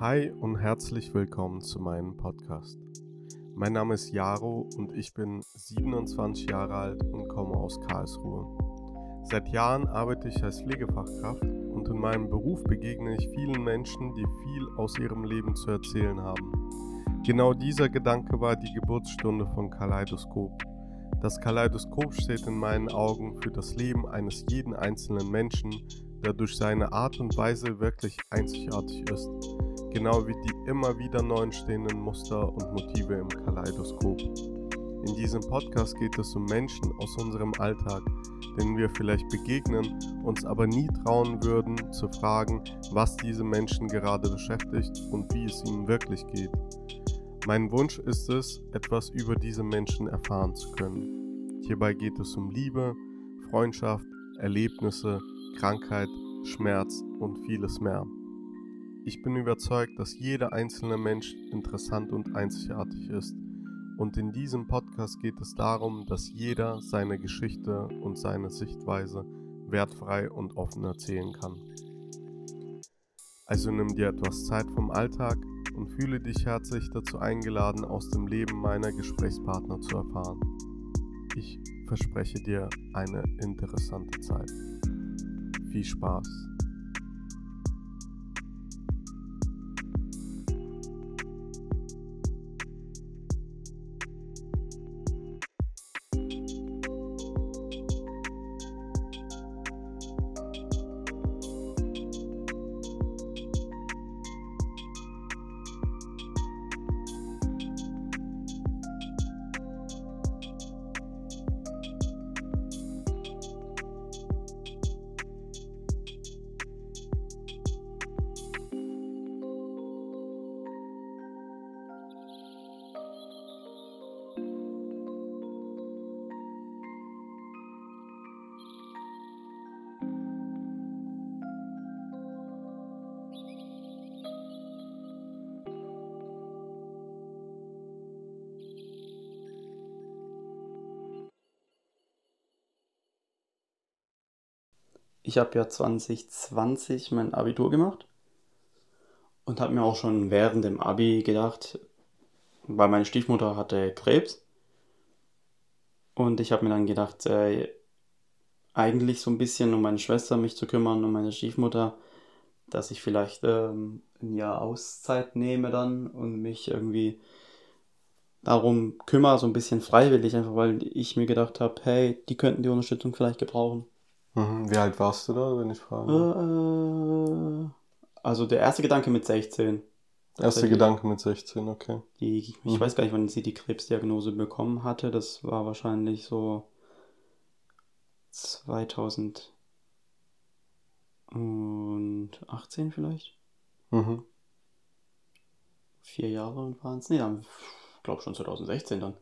Hi und herzlich willkommen zu meinem Podcast. Mein Name ist Jaro und ich bin 27 Jahre alt und komme aus Karlsruhe. Seit Jahren arbeite ich als Pflegefachkraft und in meinem Beruf begegne ich vielen Menschen, die viel aus ihrem Leben zu erzählen haben. Genau dieser Gedanke war die Geburtsstunde von Kaleidoskop. Das Kaleidoskop steht in meinen Augen für das Leben eines jeden einzelnen Menschen, der durch seine Art und Weise wirklich einzigartig ist genau wie die immer wieder neu entstehenden Muster und Motive im Kaleidoskop. In diesem Podcast geht es um Menschen aus unserem Alltag, denen wir vielleicht begegnen, uns aber nie trauen würden zu fragen, was diese Menschen gerade beschäftigt und wie es ihnen wirklich geht. Mein Wunsch ist es, etwas über diese Menschen erfahren zu können. Hierbei geht es um Liebe, Freundschaft, Erlebnisse, Krankheit, Schmerz und vieles mehr. Ich bin überzeugt, dass jeder einzelne Mensch interessant und einzigartig ist. Und in diesem Podcast geht es darum, dass jeder seine Geschichte und seine Sichtweise wertfrei und offen erzählen kann. Also nimm dir etwas Zeit vom Alltag und fühle dich herzlich dazu eingeladen, aus dem Leben meiner Gesprächspartner zu erfahren. Ich verspreche dir eine interessante Zeit. Viel Spaß! Ich habe ja 2020 mein Abitur gemacht und habe mir auch schon während dem Abi gedacht, weil meine Stiefmutter hatte Krebs und ich habe mir dann gedacht, äh, eigentlich so ein bisschen um meine Schwester mich zu kümmern, um meine Stiefmutter, dass ich vielleicht ähm, ein Jahr Auszeit nehme dann und mich irgendwie darum kümmere, so ein bisschen freiwillig, einfach weil ich mir gedacht habe, hey, die könnten die Unterstützung vielleicht gebrauchen. Mhm. Wie alt warst du da, wenn ich frage? Äh, also der erste Gedanke mit 16. Erster also Gedanke mit 16, okay. Die, ich mhm. weiß gar nicht, wann sie die Krebsdiagnose bekommen hatte. Das war wahrscheinlich so 2018 vielleicht. Mhm. Vier Jahre waren es. Nee, dann glaube schon 2016 dann.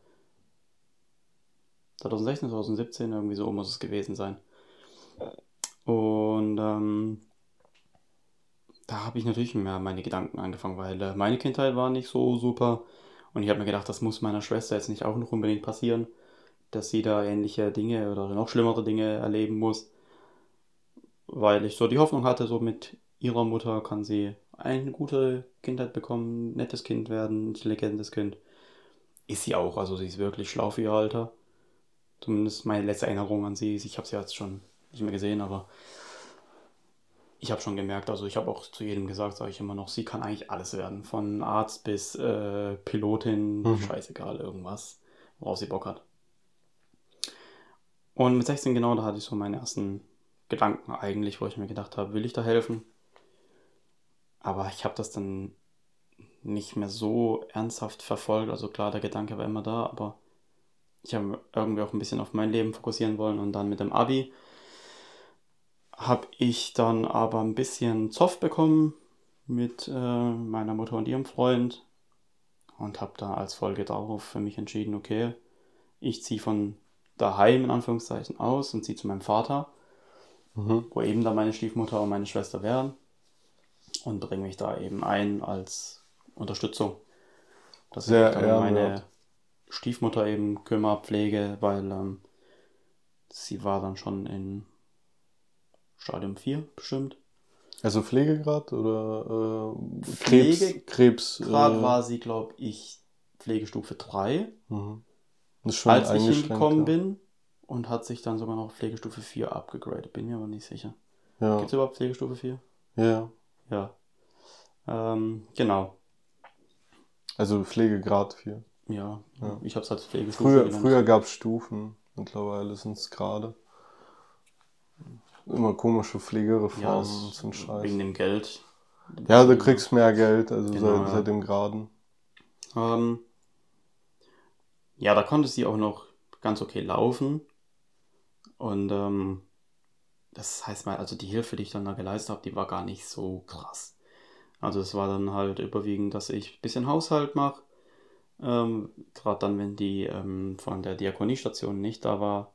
2016, 2017, irgendwie so muss es gewesen sein. Und ähm, da habe ich natürlich mehr meine Gedanken angefangen, weil äh, meine Kindheit war nicht so super. Und ich habe mir gedacht, das muss meiner Schwester jetzt nicht auch noch unbedingt passieren, dass sie da ähnliche Dinge oder noch schlimmere Dinge erleben muss. Weil ich so die Hoffnung hatte, so mit ihrer Mutter kann sie eine gute Kindheit bekommen, nettes Kind werden, intelligentes Kind. Ist sie auch, also sie ist wirklich schlau für ihr Alter. Zumindest meine letzte Erinnerung an sie ist, ich habe sie jetzt schon nicht mehr gesehen, aber ich habe schon gemerkt, also ich habe auch zu jedem gesagt, sage ich immer noch, sie kann eigentlich alles werden. Von Arzt bis äh, Pilotin, mhm. scheißegal, irgendwas, worauf sie Bock hat. Und mit 16 genau, da hatte ich so meine ersten Gedanken eigentlich, wo ich mir gedacht habe, will ich da helfen? Aber ich habe das dann nicht mehr so ernsthaft verfolgt. Also klar, der Gedanke war immer da, aber ich habe irgendwie auch ein bisschen auf mein Leben fokussieren wollen und dann mit dem Abi habe ich dann aber ein bisschen Zoff bekommen mit äh, meiner Mutter und ihrem Freund und habe da als Folge darauf für mich entschieden, okay, ich ziehe von daheim in Anführungszeichen aus und ziehe zu meinem Vater, mhm. wo eben da meine Stiefmutter und meine Schwester wären und bringe mich da eben ein als Unterstützung. Dass Sehr ich dann um meine Stiefmutter eben kümmere, pflege, weil ähm, sie war dann schon in Stadium 4 bestimmt. Also Pflegegrad oder äh, Krebs? Pflege- Krebs äh, war sie, glaube ich, Pflegestufe 3, mhm. Als ich hingekommen ja. bin. Und hat sich dann sogar noch Pflegestufe 4 abgegradet. Bin mir aber nicht sicher. Ja, Gibt es überhaupt Pflegestufe 4? ja. Ja. Ähm, genau. Also Pflegegrad 4. Ja, Ja. ich habe es als Pflegestufe Früher, genannt. früher gab es Stufen, mittlerweile sind es gerade. Immer komische ja, Pflegereformen das und so ein Scheiß. wegen dem Geld. Ja, du kriegst mehr Geld, also Genau, seit, ja. seit dem Graden. Ähm, ja, da konnte sie auch noch ganz okay laufen. Und ähm, das heißt mal, also die Hilfe, die ich dann da geleistet habe, die war gar nicht so krass. Also es war dann halt überwiegend, dass ich ein bisschen Haushalt mache. Ähm, Gerade dann, wenn die ähm, von der Diakoniestation nicht da war,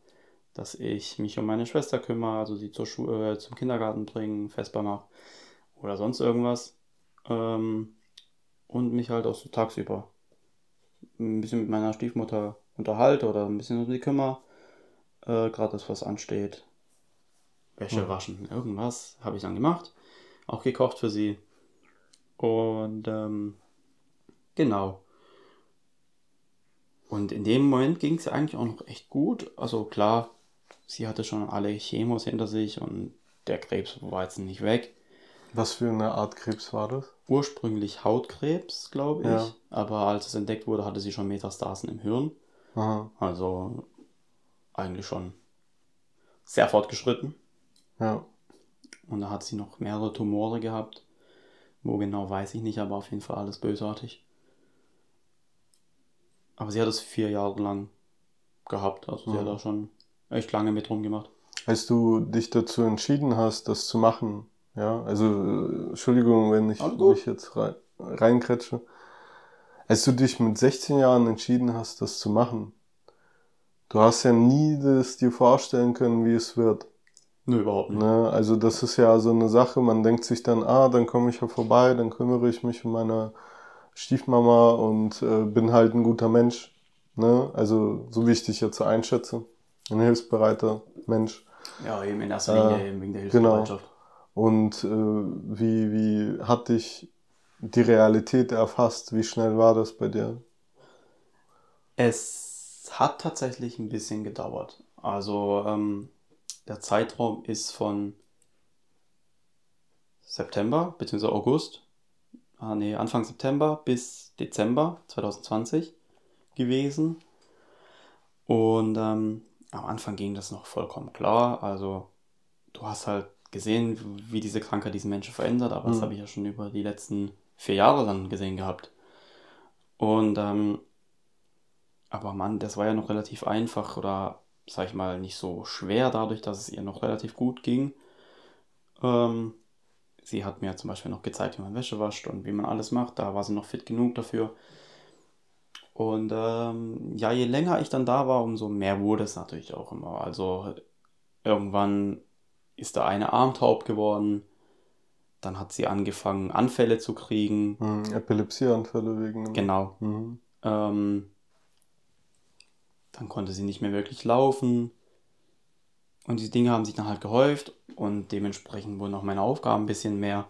dass ich mich um meine Schwester kümmere, also sie zur Schu äh, zum Kindergarten bringen, festbar mache oder sonst irgendwas. Ähm, und mich halt auch so tagsüber ein bisschen mit meiner Stiefmutter unterhalte oder ein bisschen um sie kümmere. Äh, Gerade das, was ansteht. Wäsche Mhm. waschen, irgendwas habe ich dann gemacht. Auch gekocht für sie. Und ähm, genau. Und in dem Moment ging es eigentlich auch noch echt gut. Also klar, sie hatte schon alle Chemos hinter sich und der Krebs war jetzt nicht weg. Was für eine Art Krebs war das? Ursprünglich Hautkrebs, glaube ich. Ja. Aber als es entdeckt wurde, hatte sie schon Metastasen im Hirn. Aha, Also eigentlich schon sehr fortgeschritten. ja. Und da hat sie noch mehrere Tumore gehabt. Wo genau weiß ich nicht, aber auf jeden Fall alles bösartig. Aber sie hat es vier Jahre lang gehabt. Also sie hat Mhm. da schon echt lange mit rumgemacht. Als du dich dazu entschieden hast, das zu machen, ja, also äh, Entschuldigung, wenn ich mich jetzt rein, reinkretsche. Als du dich mit 16 Jahren entschieden hast, das zu machen, du hast ja nie das dir vorstellen können, wie es wird. Nö, überhaupt nicht. Ne? Also das ist ja so eine Sache, man denkt sich dann, ah, dann komme ich ja vorbei, dann kümmere ich mich um meine Stiefmama und äh, bin halt ein guter Mensch. Ne? Also so wie ich dich jetzt einschätze. Ein hilfsbereiter Mensch. Ja, eben in erster Linie Äh, eben wegen der genau. Hilfsbereitschaft. Und äh, wie, wie hat dich die Realität erfasst? Wie schnell war das bei dir? Es hat tatsächlich ein bisschen gedauert. Also ähm, der Zeitraum ist von September bzw. August, ah, nee, Anfang September bis Dezember 2020 gewesen. Und ähm, am Anfang ging das noch vollkommen klar. Also du hast halt gesehen, wie diese Krankheit diesen Menschen verändert, aber das Mhm. habe ich ja schon über die letzten vier Jahre dann gesehen gehabt. Und ähm, aber Mann, das war ja noch relativ einfach oder sag ich mal nicht so schwer, dadurch, dass es ihr noch relativ gut ging. Ähm, sie hat mir zum Beispiel noch gezeigt, wie man Wäsche wascht und wie man alles macht. Da war sie noch fit genug dafür. Und ähm, ja, je länger ich dann da war, umso mehr wurde es natürlich auch immer. Also irgendwann ist da eine Arm taub geworden. Dann hat sie angefangen, Anfälle zu kriegen. Hm, Epilepsieanfälle wegen Genau. Mhm. Ähm, dann konnte sie nicht mehr wirklich laufen. Und diese Dinge haben sich dann halt gehäuft und dementsprechend wurden auch meine Aufgaben ein bisschen mehr.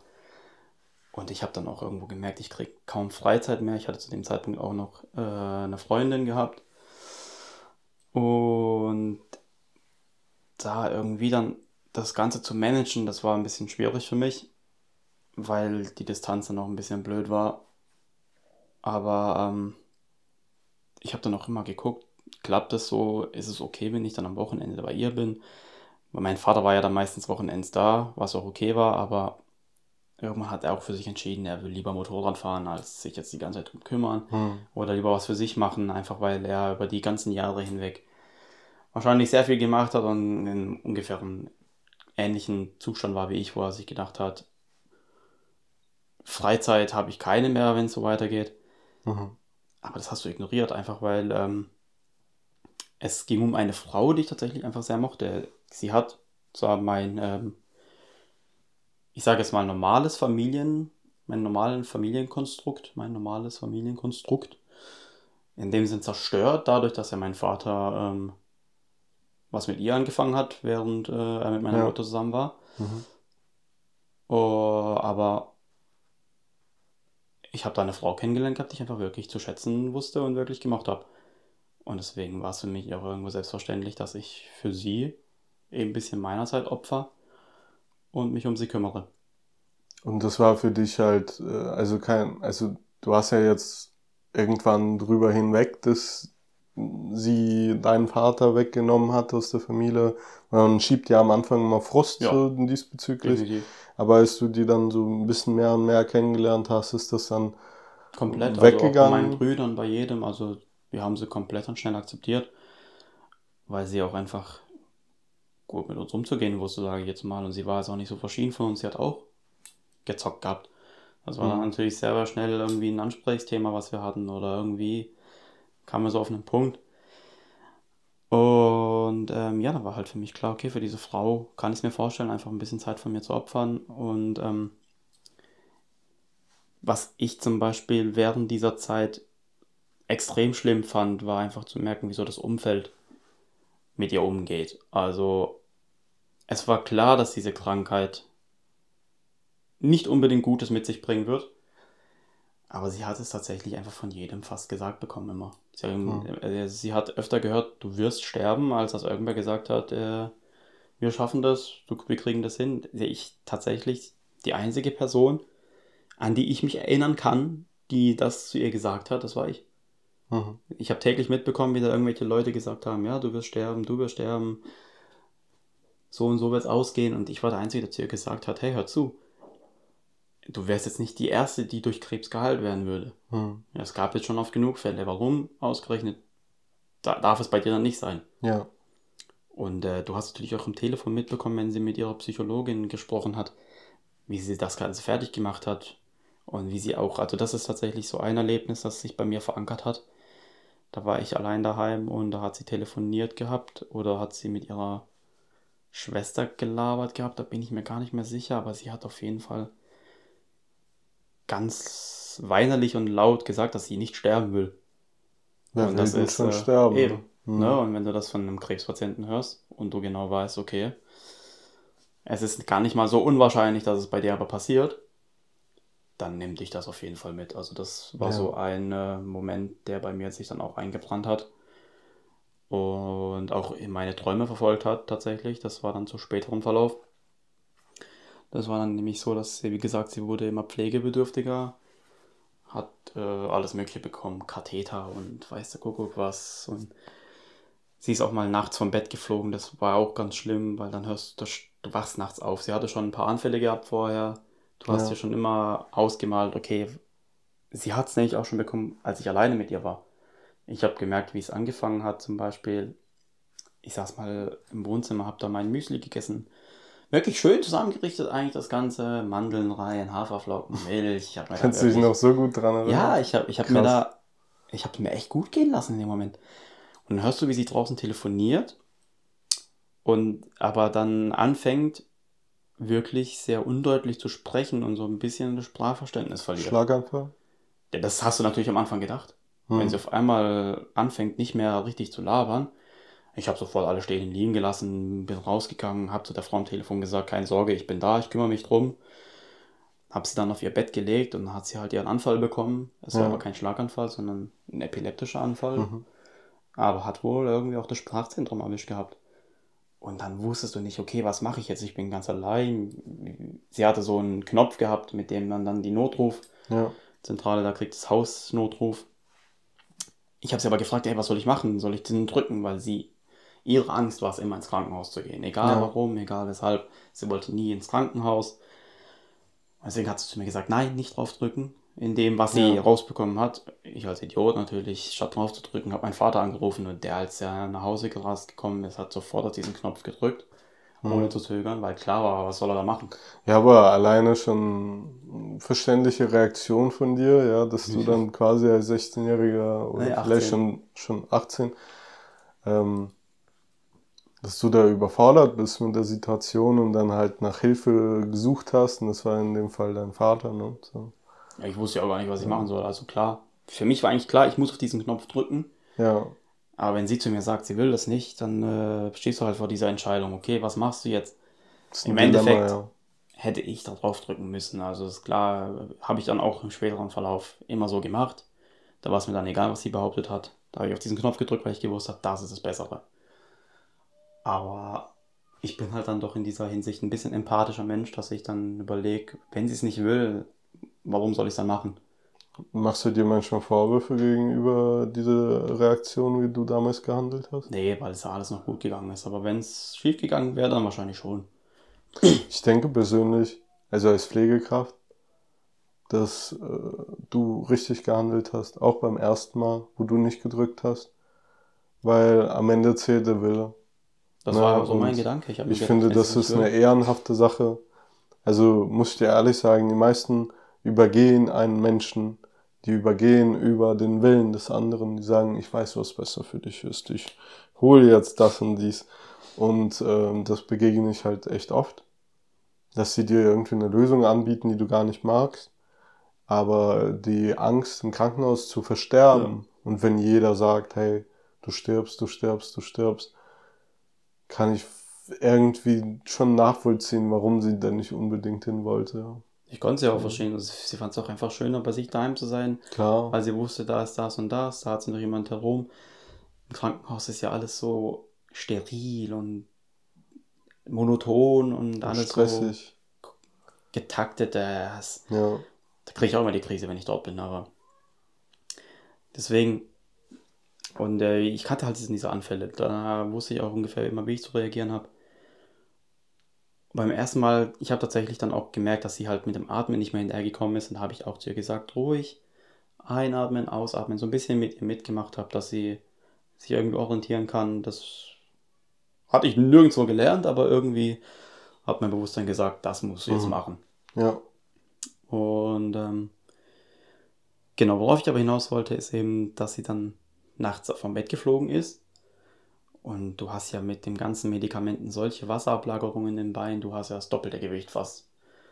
Und ich habe dann auch irgendwo gemerkt, ich kriege kaum Freizeit mehr. Ich hatte zu dem Zeitpunkt auch noch äh, eine Freundin gehabt. Und da irgendwie dann das Ganze zu managen, das war ein bisschen schwierig für mich, weil die Distanz dann auch ein bisschen blöd war. Aber ähm, ich habe dann auch immer geguckt, klappt das so? Ist es okay, wenn ich dann am Wochenende bei ihr bin? Weil mein Vater war ja dann meistens Wochenends da, was auch okay war, aber irgendwann hat er auch für sich entschieden, er will lieber Motorrad fahren, als sich jetzt die ganze Zeit drum kümmern Hm. oder lieber was für sich machen, einfach weil er über die ganzen Jahre hinweg wahrscheinlich sehr viel gemacht hat und in ungefähr einem ähnlichen Zustand war wie ich, wo er sich gedacht hat, Freizeit habe ich keine mehr, wenn es so weitergeht. Mhm. Aber das hast du ignoriert, einfach weil ähm, es ging um eine Frau, die ich tatsächlich einfach sehr mochte. Sie hat zwar mein, ähm, ich sage jetzt mal normales Familien, mein normalen Familienkonstrukt, mein normales Familienkonstrukt, in dem Sinn zerstört, dadurch, dass ja mein Vater ähm, was mit ihr angefangen hat, während äh, er mit meiner Ja. Mutter zusammen war. Mhm. Oh, aber ich habe da eine Frau kennengelernt gehabt, die ich einfach wirklich zu schätzen wusste und wirklich gemacht habe. Und deswegen war es für mich auch irgendwo selbstverständlich, dass ich für sie eben ein bisschen meiner Zeit opfer und mich um sie kümmere. Und das war für dich halt, äh, also kein, also du hast ja jetzt irgendwann drüber hinweg, dass sie deinen Vater weggenommen hat aus der Familie. Man schiebt ja am Anfang immer Frust ja, so diesbezüglich. Definitiv. Aber als du die dann so ein bisschen mehr und mehr kennengelernt hast, ist das dann komplett weggegangen. Also auch bei meinen Brüdern, bei jedem. Also wir haben sie komplett und schnell akzeptiert, weil sie auch einfach gut mit uns umzugehen wusste, sage ich jetzt mal. Und sie war jetzt auch nicht so verschieden von uns. Sie hat auch gezockt gehabt. Das war mhm. dann natürlich sehr schnell irgendwie ein Ansprechthema, was wir hatten. Oder irgendwie kam wir so auf einen Punkt. Und ähm, ja, da war halt für mich klar, okay, für diese Frau kann ich es mir vorstellen, einfach ein bisschen Zeit von mir zu opfern. Und ähm, was ich zum Beispiel während dieser Zeit extrem schlimm fand, war einfach zu merken, wieso das Umfeld mit ihr umgeht. Also es war klar, dass diese Krankheit nicht unbedingt Gutes mit sich bringen wird. Aber sie hat es tatsächlich einfach von jedem fast gesagt bekommen immer. Sie, hm. äh, sie hat öfter gehört, du wirst sterben, als dass irgendwer gesagt hat, äh, wir schaffen das, du, wir kriegen das hin. Ich tatsächlich die einzige Person, an die ich mich erinnern kann, die das zu ihr gesagt hat, das war ich. Mhm. Ich habe täglich mitbekommen, wie da irgendwelche Leute gesagt haben, ja, du wirst sterben, du wirst sterben, so und so wird es ausgehen. Und ich war der Einzige, der zu ihr gesagt hat, hey, hör zu, du wärst jetzt nicht die Erste, die durch Krebs geheilt werden würde. Ja, es gab jetzt schon oft genug Fälle. Warum ausgerechnet da darf es bei dir dann nicht sein? Ja. Und äh, du hast natürlich auch im Telefon mitbekommen, wenn sie mit ihrer Psychologin gesprochen hat, wie sie das Ganze fertig gemacht hat. Und wie sie auch, also das ist tatsächlich so ein Erlebnis, das sich bei mir verankert hat. Da war ich allein daheim und da hat sie telefoniert gehabt oder hat sie mit ihrer Schwester gelabert gehabt, da bin ich mir gar nicht mehr sicher, aber sie hat auf jeden Fall ganz weinerlich und laut gesagt, dass sie nicht sterben will. Ja, und das ist schon äh, sterben. Eben, mhm. ne? Und wenn du das von einem Krebspatienten hörst und du genau weißt, okay, es ist gar nicht mal so unwahrscheinlich, dass es bei dir aber passiert, dann nimmt dich das auf jeden Fall mit. Also das war ja. so ein äh, Moment, der bei mir sich dann auch eingebrannt hat und auch in meine Träume verfolgt hat tatsächlich. Das war dann zu späterem Verlauf. Das war dann nämlich so, dass sie, wie gesagt, sie wurde immer pflegebedürftiger, hat äh, alles Mögliche bekommen, Katheter und weiß der Kuckuck was. Und sie ist auch mal nachts vom Bett geflogen, das war auch ganz schlimm, weil dann hörst du, du wachst nachts auf. Sie hatte schon ein paar Anfälle gehabt vorher Du hast ja. dir schon immer ausgemalt, okay, sie hat es nämlich auch schon bekommen, als ich alleine mit ihr war. Ich habe gemerkt, wie es angefangen hat, zum Beispiel. Ich saß mal im Wohnzimmer, habe da mein Müsli gegessen. Wirklich schön zusammengerichtet eigentlich das Ganze. Mandeln rein, Haferflocken, Milch. Kannst du dich noch so gut dran erinnern? Ja, ich habe ich hab mir da, ich habe mir echt gut gehen lassen in dem Moment. Und dann hörst du, wie sie draußen telefoniert und aber dann anfängt, wirklich sehr undeutlich zu sprechen und so ein bisschen das Sprachverständnis verliert. Schlaganfall? Ja, das hast du natürlich am Anfang gedacht. Hm. Wenn sie auf einmal anfängt, nicht mehr richtig zu labern. Ich habe sofort alle stehen und liegen gelassen, bin rausgegangen, habe zu der Frau am Telefon gesagt, keine Sorge, ich bin da, ich kümmere mich drum. Habe sie dann auf ihr Bett gelegt und dann hat sie halt ihren Anfall bekommen. Es ja. war aber kein Schlaganfall, sondern ein epileptischer Anfall. Mhm. Aber hat wohl irgendwie auch das Sprachzentrum erwischt gehabt. Und dann wusstest du nicht, okay, was mache ich jetzt? Ich bin ganz allein. Sie hatte so einen Knopf gehabt, mit dem man dann die Notruf, ja. Zentrale, da kriegt das Haus Notruf. Ich habe sie aber gefragt, ey, was soll ich machen? Soll ich den drücken? Weil sie, ihre Angst war es immer ins Krankenhaus zu gehen. Egal ja. warum, egal weshalb. Sie wollte nie ins Krankenhaus. Deswegen hat sie zu mir gesagt, nein, nicht draufdrücken in dem, was sie ja. rausbekommen hat. Ich als Idiot natürlich, statt drauf zu drücken, habe meinen Vater angerufen und der, als er nach Hause gerast gekommen ist, hat sofort auf diesen Knopf gedrückt. Ohne zu zögern, weil klar war, was soll er da machen? Ja, aber alleine schon verständliche Reaktion von dir, ja, dass du dann quasi als 16-Jähriger oder nee, vielleicht schon, schon 18, ähm, dass du da überfordert bist mit der Situation und dann halt nach Hilfe gesucht hast und das war in dem Fall dein Vater, ne? So. Ja, ich wusste ja auch gar nicht, was ich machen soll. Also klar, für mich war eigentlich klar, ich muss auf diesen Knopf drücken. Ja. Aber wenn sie zu mir sagt, sie will das nicht, dann äh, stehst du halt vor dieser Entscheidung. Okay, was machst du jetzt? Im Endeffekt Dilemma, ja. hätte ich da drauf drücken müssen. Also ist klar, habe ich dann auch im späteren Verlauf immer so gemacht. Da war es mir dann egal, was sie behauptet hat. Da habe ich auf diesen Knopf gedrückt, weil ich gewusst habe, das ist das Bessere. Aber ich bin halt dann doch in dieser Hinsicht ein bisschen empathischer Mensch, dass ich dann überlege, wenn sie es nicht will, warum soll ich es dann machen? Machst du dir manchmal Vorwürfe gegenüber dieser Reaktion, wie du damals gehandelt hast? Nee, weil es ja alles noch gut gegangen ist. Aber wenn es schief gegangen wäre, dann wahrscheinlich schon. Ich denke persönlich, also als Pflegekraft, dass äh, du richtig gehandelt hast, auch beim ersten Mal, wo du nicht gedrückt hast, weil am Ende zählt der Wille. Das war ja, so mein Gedanke. Ich, ich gedacht, finde, das ist eine ehrenhafte Sache. Also muss ich dir ehrlich sagen, die meisten übergehen einen Menschen, die übergehen über den Willen des anderen, die sagen, ich weiß, was besser für dich ist, ich hole jetzt das und dies. Und äh, das begegne ich halt echt oft, dass sie dir irgendwie eine Lösung anbieten, die du gar nicht magst. Aber die Angst, im Krankenhaus zu versterben, ja. und wenn jeder sagt, hey, du stirbst, du stirbst, du stirbst, kann ich irgendwie schon nachvollziehen, warum sie da nicht unbedingt hin wollte. Ich konnte sie auch verstehen. Also sie fand es auch einfach schöner, bei sich daheim zu sein. Klar. Weil sie wusste, da ist das und das, da hat sie noch jemand herum. Im Krankenhaus ist ja alles so steril und monoton und, und alles stressig. so getaktet. Ja. Da kriege ich auch immer die Krise, wenn ich dort bin, aber deswegen. Und äh, ich kannte halt diese Anfälle. Da wusste ich auch ungefähr immer, wie ich zu reagieren habe. Beim ersten Mal, ich habe tatsächlich dann auch gemerkt, dass sie halt mit dem Atmen nicht mehr hinterhergekommen ist und habe ich auch zu ihr gesagt, ruhig einatmen, ausatmen, so ein bisschen mit ihr mitgemacht habe, dass sie sich irgendwie orientieren kann. Das hatte ich nirgendwo gelernt, aber irgendwie hat mein Bewusstsein gesagt, das musst du jetzt mhm. machen. Ja. Und ähm, genau, worauf ich aber hinaus wollte, ist eben, dass sie dann nachts vom Bett geflogen ist. Und du hast ja mit den ganzen Medikamenten solche Wasserablagerungen im Bein, du hast ja das doppelte Gewicht fast.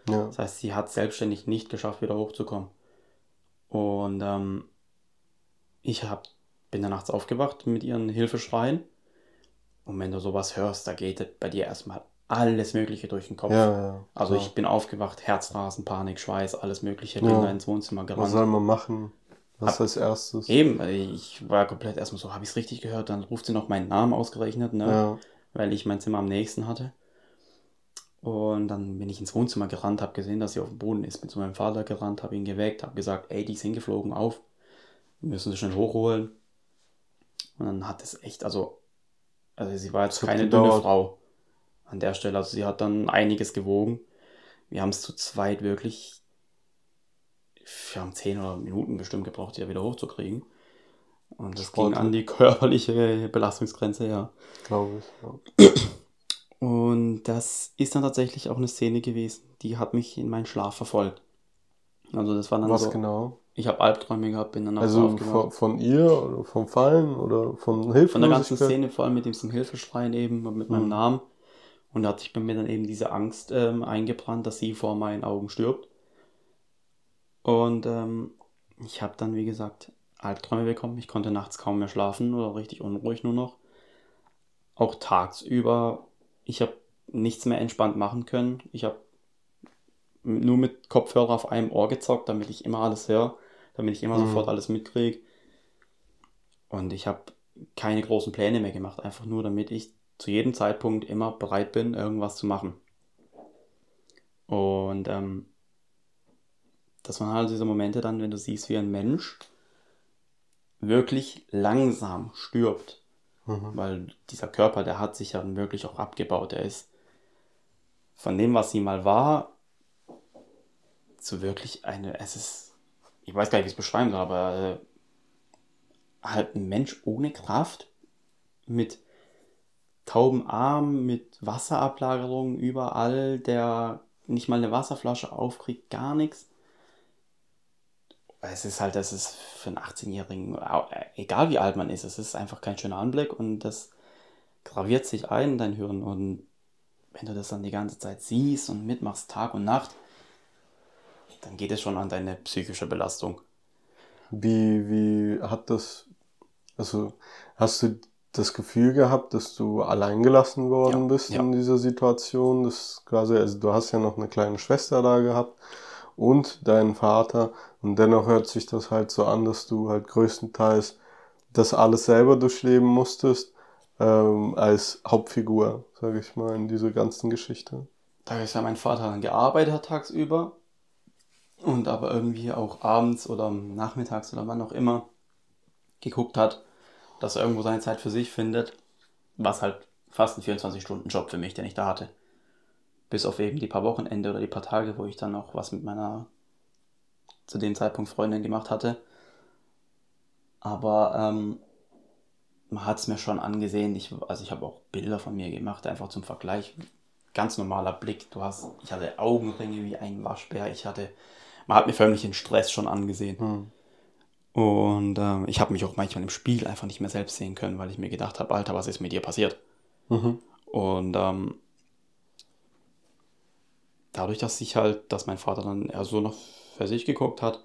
Ja. Das heißt, sie hat selbstständig nicht geschafft, wieder hochzukommen. Und ähm, ich hab, bin dann nachts aufgewacht mit ihren Hilfeschreien und wenn du sowas hörst, da geht bei dir erstmal alles Mögliche durch den Kopf. Ja, ja, also ich bin aufgewacht, Herzrasen, Panik, Schweiß, alles Mögliche, bin ja. ins Wohnzimmer gerannt. Was soll man machen? Was hab, als erstes? Eben, ich war komplett erstmal so, habe ich es richtig gehört? Dann ruft sie noch meinen Namen ausgerechnet, ne? Ja. Weil ich mein Zimmer am nächsten hatte. Und dann bin ich ins Wohnzimmer gerannt, habe gesehen, dass sie auf dem Boden ist, bin zu meinem Vater gerannt, habe ihn geweckt, habe gesagt, ey, die ist hingeflogen, auf. Wir müssen sie schnell hochholen. Und dann hat es echt, also also sie war jetzt keine dünne Frau an der Stelle. Also sie hat dann einiges gewogen. Wir haben es zu zweit wirklich, wir haben zehn oder Minuten bestimmt gebraucht, sie ja wieder hochzukriegen. Und das Sport. ging an die körperliche Belastungsgrenze, ja. Glaube ich, ja. Und das ist dann tatsächlich auch eine Szene gewesen, die hat mich in meinen Schlaf verfolgt. Also das war dann Was so, genau? Ich habe Albträume gehabt, bin dann Also von, von, ihr oder vom Fallen oder von Hilfe? Von der ganzen Szene, vor allem mit diesem Hilfeschreien eben, mit meinem mhm. Namen. Und da hat sich bei mir dann eben diese Angst ähm, eingebrannt, dass sie vor meinen Augen stirbt. Und ähm, ich habe dann, wie gesagt, Albträume bekommen. Ich konnte nachts kaum mehr schlafen oder richtig unruhig nur noch. Auch tagsüber. Ich habe nichts mehr entspannt machen können. Ich habe nur mit Kopfhörer auf einem Ohr gezockt, damit ich immer alles höre, damit ich immer mhm. sofort alles mitkriege. Und ich habe keine großen Pläne mehr gemacht, einfach nur damit ich zu jedem Zeitpunkt immer bereit bin, irgendwas zu machen. Und ähm, das waren halt diese Momente dann, wenn du siehst, wie ein Mensch wirklich langsam stirbt. Mhm. Weil dieser Körper, der hat sich ja wirklich auch abgebaut. Er ist von dem, was sie mal war, so wirklich eine, es ist, ich weiß gar nicht, wie ich es beschreiben soll, aber äh, halt ein Mensch ohne Kraft, mit tauben Armen, mit Wasserablagerungen überall, der nicht mal eine Wasserflasche aufkriegt, gar nichts. Es ist halt, das ist für einen 18-Jährigen, egal wie alt man ist, es ist einfach kein schöner Anblick und das graviert sich ein in dein Hirn und wenn du das dann die ganze Zeit siehst und mitmachst, Tag und Nacht, dann geht es schon an deine psychische Belastung. Wie, wie hat das, also hast du das Gefühl gehabt, dass du alleingelassen worden Ja, bist ja. in dieser Situation. Das quasi, also du hast ja noch eine kleine Schwester da gehabt und deinen Vater. Und dennoch hört sich das halt so an, dass du halt größtenteils das alles selber durchleben musstest, ähm, als Hauptfigur, sage ich mal, in dieser ganzen Geschichte. Da ist ja mein Vater dann gearbeitet hat tagsüber und aber irgendwie auch abends oder nachmittags oder wann auch immer geguckt hat, dass er irgendwo seine Zeit für sich findet, was halt fast ein 24-Stunden-Job für mich, den ich da hatte. Bis auf eben die paar Wochenende oder die paar Tage, wo ich dann noch was mit meiner zu dem Zeitpunkt Freundin gemacht hatte. Aber ähm, man hat es mir schon angesehen. Ich, also ich habe auch Bilder von mir gemacht, einfach zum Vergleich. Ganz normaler Blick. Du hast, ich hatte Augenringe wie ein Waschbär. Ich hatte, man hat mir förmlich den Stress schon angesehen. Hm. Und ähm, ich habe mich auch manchmal im Spiel einfach nicht mehr selbst sehen können, weil ich mir gedacht habe, Alter, was ist mit dir passiert? Mhm. Und ähm, dadurch, dass ich halt, dass mein Vater dann eher so noch für sich geguckt hat,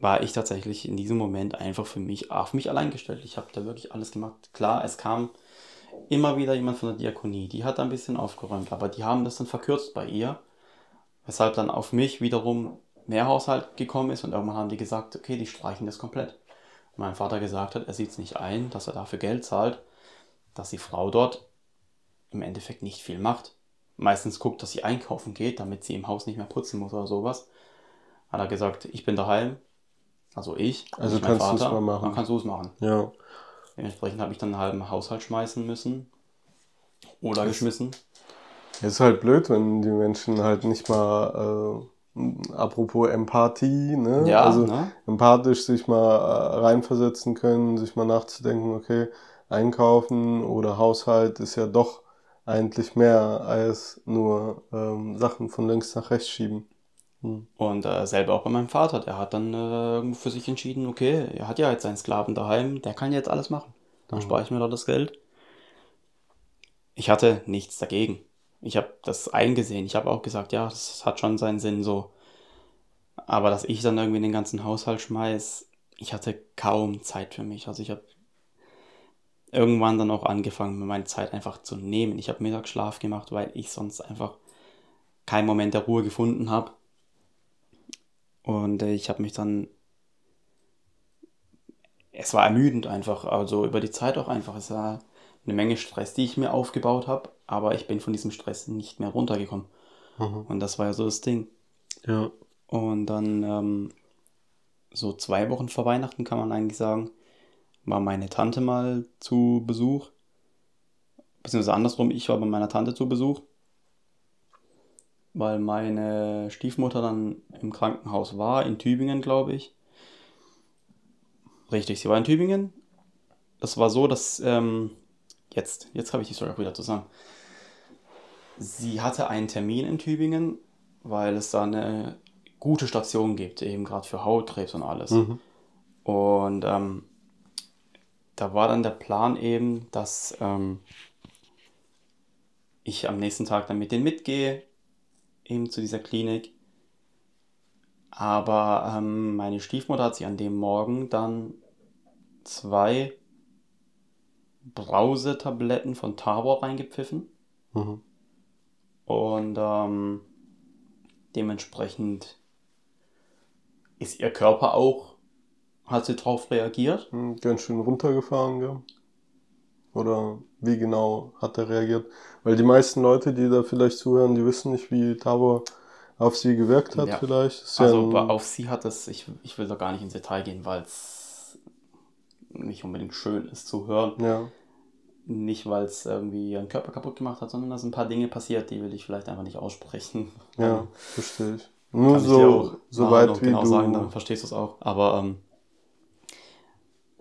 war ich tatsächlich in diesem Moment einfach für mich auf mich allein gestellt. Ich habe da wirklich alles gemacht. Klar, es kam immer wieder jemand von der Diakonie, die hat da ein bisschen aufgeräumt, aber die haben das dann verkürzt bei ihr, weshalb dann auf mich wiederum mehr Haushalt gekommen ist und irgendwann haben die gesagt, okay, die streichen das komplett. Und mein Vater gesagt hat, er sieht es nicht ein, dass er dafür Geld zahlt, dass die Frau dort im Endeffekt nicht viel macht. Meistens guckt, dass sie einkaufen geht, damit sie im Haus nicht mehr putzen muss oder sowas. Hat er gesagt, ich bin daheim, also ich, Also mein kannst du's Vater, mal machen. Dann kannst du es machen. Ja. Dementsprechend habe ich dann einen halben Haushalt schmeißen müssen. Oder geschmissen. Es ist halt blöd, wenn die Menschen halt nicht mal, äh, apropos Empathie, ne? Ja, also ne? empathisch sich mal äh, reinversetzen können, sich mal nachzudenken, okay, einkaufen oder Haushalt ist ja doch eigentlich mehr als nur ähm, Sachen von links nach rechts schieben. Hm. Und äh, selber auch bei meinem Vater. Der hat dann äh, für sich entschieden, okay, er hat ja jetzt seinen Sklaven daheim, der kann jetzt alles machen. Dann Mhm. spare ich mir da das Geld. Ich hatte nichts dagegen. Ich habe das eingesehen. Ich habe auch gesagt, ja, das hat schon seinen Sinn so. Aber dass ich dann irgendwie den ganzen Haushalt schmeiß, ich hatte kaum Zeit für mich. Also ich habe irgendwann dann auch angefangen, mir meine Zeit einfach zu nehmen. Ich habe Mittagsschlaf gemacht, weil ich sonst einfach keinen Moment der Ruhe gefunden habe. Und äh, ich habe mich dann. Es war ermüdend einfach, also über die Zeit auch einfach. Es war eine Menge Stress, die ich mir aufgebaut habe, aber ich bin von diesem Stress nicht mehr runtergekommen. Mhm. Und das war ja so das Ding. Ja. Und dann ähm, so zwei Wochen vor Weihnachten kann man eigentlich sagen, war meine Tante mal zu Besuch. Beziehungsweise andersrum, ich war bei meiner Tante zu Besuch. Weil meine Stiefmutter dann im Krankenhaus war, in Tübingen, glaube ich. Richtig, sie war in Tübingen. Das war so, dass, ähm, jetzt, jetzt habe ich die Story auch wieder zusammen. Sie hatte einen Termin in Tübingen, weil es da eine gute Station gibt, eben gerade für Hautkrebs und alles. Mhm. Und ähm, da war dann der Plan eben, dass ähm, ich am nächsten Tag dann mit denen mitgehe, eben zu dieser Klinik. Aber ähm, meine Stiefmutter hat sich an dem Morgen dann zwei Brausetabletten von Tabor reingepfiffen. Mhm. Und ähm, dementsprechend ist ihr Körper auch, hat sie drauf reagiert. Hm, Ganz schön runtergefahren, gell? Oder wie genau hat er reagiert? Weil die meisten Leute, die da vielleicht zuhören, die wissen nicht, wie Tabor auf sie gewirkt hat, Ja. vielleicht. Ist ja Also bei- auf sie hat es, ich, ich will da gar nicht ins Detail gehen, weil es nicht unbedingt schön ist zu hören. ja. Nicht, weil es irgendwie ihren Körper kaputt gemacht hat, sondern da sind ein paar Dinge passiert, die will ich vielleicht einfach nicht aussprechen. Ja, verstehe ich. Nur Kann ich so, auch so weit wie genau du. sagen, dann verstehst du es auch. Aber ähm,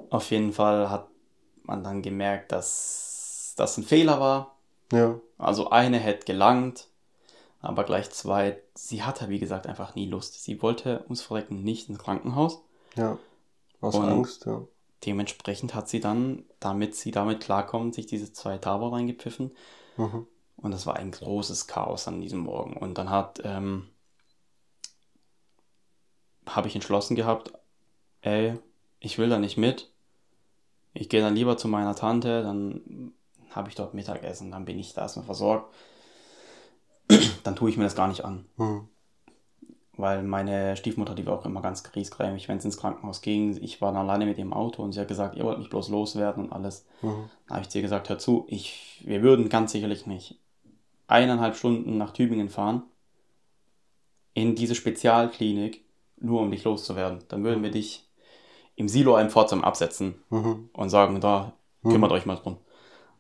auf jeden Fall hat man dann gemerkt, dass das ein Fehler war. Ja, Also eine hätte gelangt, aber gleich zwei. Sie hatte, wie gesagt, einfach nie Lust. Sie wollte ums Verrecken nicht ins Krankenhaus. ja. Aus Und- Angst, ja. Dementsprechend hat sie dann, damit sie damit klarkommt, sich diese zwei Tabor reingepfiffen. Mhm. Und das war ein großes Chaos an diesem Morgen. Und dann hat, ähm, habe ich entschlossen gehabt, ey, ich will da nicht mit. Ich gehe dann lieber zu meiner Tante, dann habe ich dort Mittagessen, dann bin ich da erstmal versorgt. dann tue ich mir das gar nicht an. Mhm. Weil meine Stiefmutter, die war auch immer ganz griesgrämig, wenn es ins Krankenhaus ging. Ich war dann alleine mit ihrem Auto und sie hat gesagt, ihr wollt mich bloß loswerden und alles. Mhm. Da habe ich zu ihr gesagt, hör zu, ich, wir würden ganz sicherlich nicht eineinhalb Stunden nach Tübingen fahren, in diese Spezialklinik, nur um dich loszuwerden. Dann würden wir dich im Silo einem Pforzheim absetzen Mhm. und sagen, da, Mhm. kümmert euch mal drum.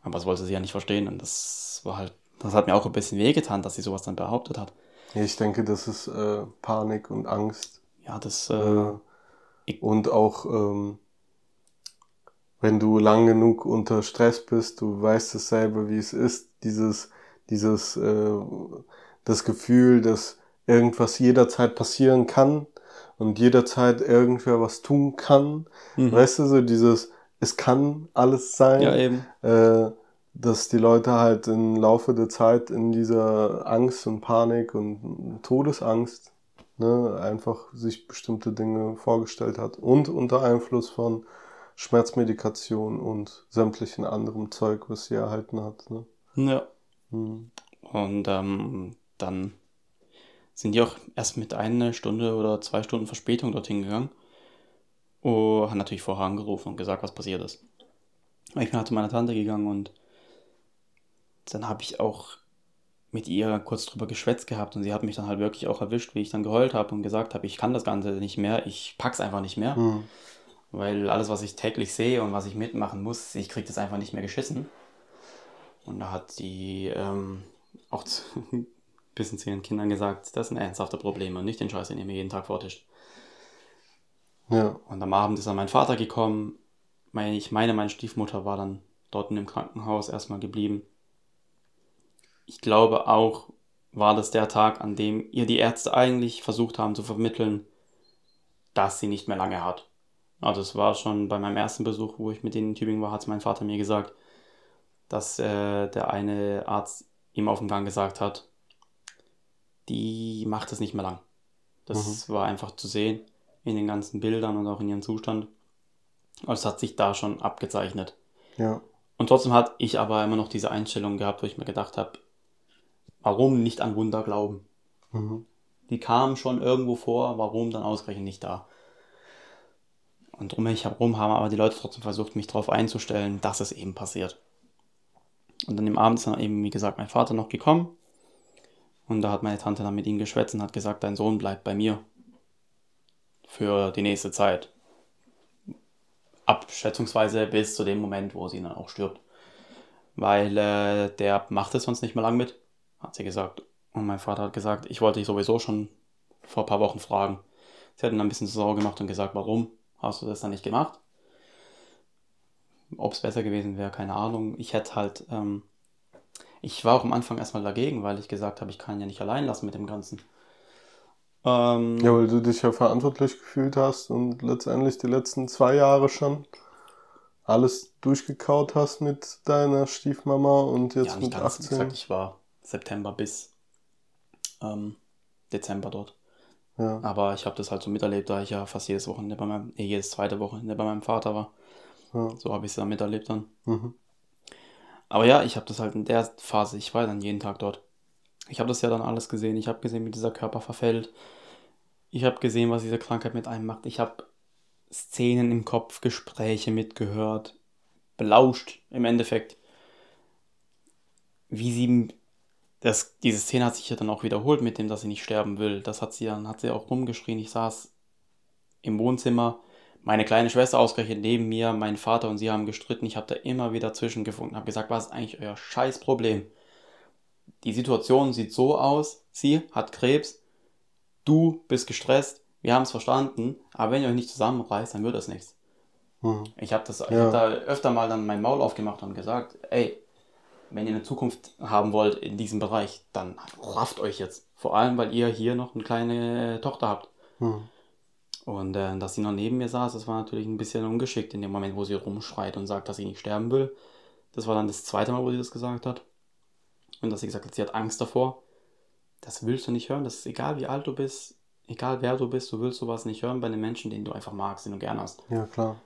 Aber das wollte sie ja nicht verstehen und das war halt, das hat mir auch ein bisschen wehgetan, dass sie sowas dann behauptet hat. Ich denke, das ist äh, Panik und Angst. Ja, das, äh, Äh, und auch, ähm, wenn du lang genug unter Stress bist, du weißt es selber, wie es ist, dieses, dieses, äh, das Gefühl, dass irgendwas jederzeit passieren kann und jederzeit irgendwer was tun kann. mhm. Weißt du, so dieses, es kann alles sein. ja eben. äh, dass die Leute halt im Laufe der Zeit in dieser Angst und Panik und Todesangst ne, einfach sich bestimmte Dinge vorgestellt hat und unter Einfluss von Schmerzmedikation und sämtlichen anderem Zeug, was sie erhalten hat. Ne? Ja. Hm. Und ähm, dann sind die auch erst mit einer Stunde oder zwei Stunden Verspätung dorthin gegangen. Und haben natürlich vorher angerufen und gesagt, was passiert ist. Ich bin halt zu meiner Tante gegangen und dann habe ich auch mit ihr kurz drüber geschwätzt gehabt und sie hat mich dann halt wirklich auch erwischt, wie ich dann geheult habe und gesagt habe, ich kann das Ganze nicht mehr, ich pack's einfach nicht mehr, Hm. weil alles, was ich täglich sehe und was ich mitmachen muss, ich krieg das einfach nicht mehr geschissen. Und da hat die ähm, auch bisschen zu ihren Kindern gesagt, das sind ernsthafte Probleme und nicht den Scheiß, den ihr mir jeden Tag vortischt. Ja. Und am Abend ist dann mein Vater gekommen. Ich meine, meine Stiefmutter war dann dort in dem Krankenhaus erstmal geblieben. Ich glaube auch, war das der Tag, an dem ihr die Ärzte eigentlich versucht haben zu vermitteln, dass sie nicht mehr lange hat. Also es war schon bei meinem ersten Besuch, wo ich mit denen in Tübingen war, hat mein Vater mir gesagt, dass äh, der eine Arzt ihm auf dem Gang gesagt hat, die macht es nicht mehr lang. Das war einfach zu sehen in den ganzen Bildern und auch in ihrem Zustand. Also es hat sich da schon abgezeichnet. Ja. Und trotzdem hatte ich aber immer noch diese Einstellung gehabt, wo ich mir gedacht habe, warum nicht an Wunder glauben? Mhm. Die kamen schon irgendwo vor, warum dann ausgerechnet nicht da? Und drum ich herum haben aber die Leute trotzdem versucht, mich darauf einzustellen, dass es eben passiert. Und dann im Abend ist dann eben, wie gesagt, mein Vater noch gekommen. Und da hat meine Tante dann mit ihm geschwätzt und hat gesagt, dein Sohn bleibt bei mir. Für die nächste Zeit. Abschätzungsweise bis zu dem Moment, wo sie dann auch stirbt. Weil äh, der macht es sonst nicht mehr lang mit, hat sie gesagt. Und mein Vater hat gesagt, ich wollte dich sowieso schon vor ein paar Wochen fragen. Sie hat ihn dann ein bisschen zu sauer gemacht und gesagt, warum hast du das dann nicht gemacht? Ob es besser gewesen wäre, keine Ahnung. Ich hätte halt, ähm, ich war auch am Anfang erstmal dagegen, weil ich gesagt habe, ich kann ihn ja nicht allein lassen mit dem Ganzen. Ähm, ja, weil du dich ja verantwortlich gefühlt hast und letztendlich die letzten zwei Jahre schon alles durchgekaut hast mit deiner Stiefmama und jetzt ja, mit ganz. Wie 18. gesagt, ich war September bis ähm, Dezember dort. Ja. Aber ich habe das halt so miterlebt, da ich ja fast jedes Wochenende bei meinem, äh, jedes zweite Wochenende bei meinem Vater war. Ja. So habe ich es dann miterlebt dann. Mhm. Aber ja, ich habe das halt in der Phase, ich war dann jeden Tag dort. Ich habe das ja dann alles gesehen. Ich habe gesehen, wie dieser Körper verfällt. Ich habe gesehen, was diese Krankheit mit einem macht. Ich habe Szenen im Kopf, Gespräche mitgehört, belauscht im Endeffekt. Wie sie das, diese Szene hat sich ja dann auch wiederholt mit dem, dass sie nicht sterben will. Das hat sie dann, hat sie auch rumgeschrien. Ich saß im Wohnzimmer, meine kleine Schwester ausgerechnet neben mir, mein Vater und sie haben gestritten. Ich habe da immer wieder zwischengefunken, habe gesagt, was ist eigentlich euer Scheißproblem? Die Situation sieht so aus, sie hat Krebs, du bist gestresst, wir haben es verstanden, aber wenn ihr euch nicht zusammenreißt, dann wird das nichts. Mhm. Ich habe das ich Ja. hab da öfter mal dann mein Maul aufgemacht und gesagt, ey, wenn ihr eine Zukunft haben wollt in diesem Bereich, dann rafft euch jetzt. Vor allem, weil ihr hier noch eine kleine Tochter habt. Mhm. Und äh, dass sie noch neben mir saß, das war natürlich ein bisschen ungeschickt in dem Moment, wo sie rumschreit und sagt, dass sie nicht sterben will. Das war dann das zweite Mal, wo sie das gesagt hat. Und dass sie gesagt hat, sie hat Angst davor. Das willst du nicht hören. Das ist egal, wie alt du bist, egal wer du bist, du willst sowas nicht hören bei den Menschen, den du einfach magst, den du gern hast. Ja, klar.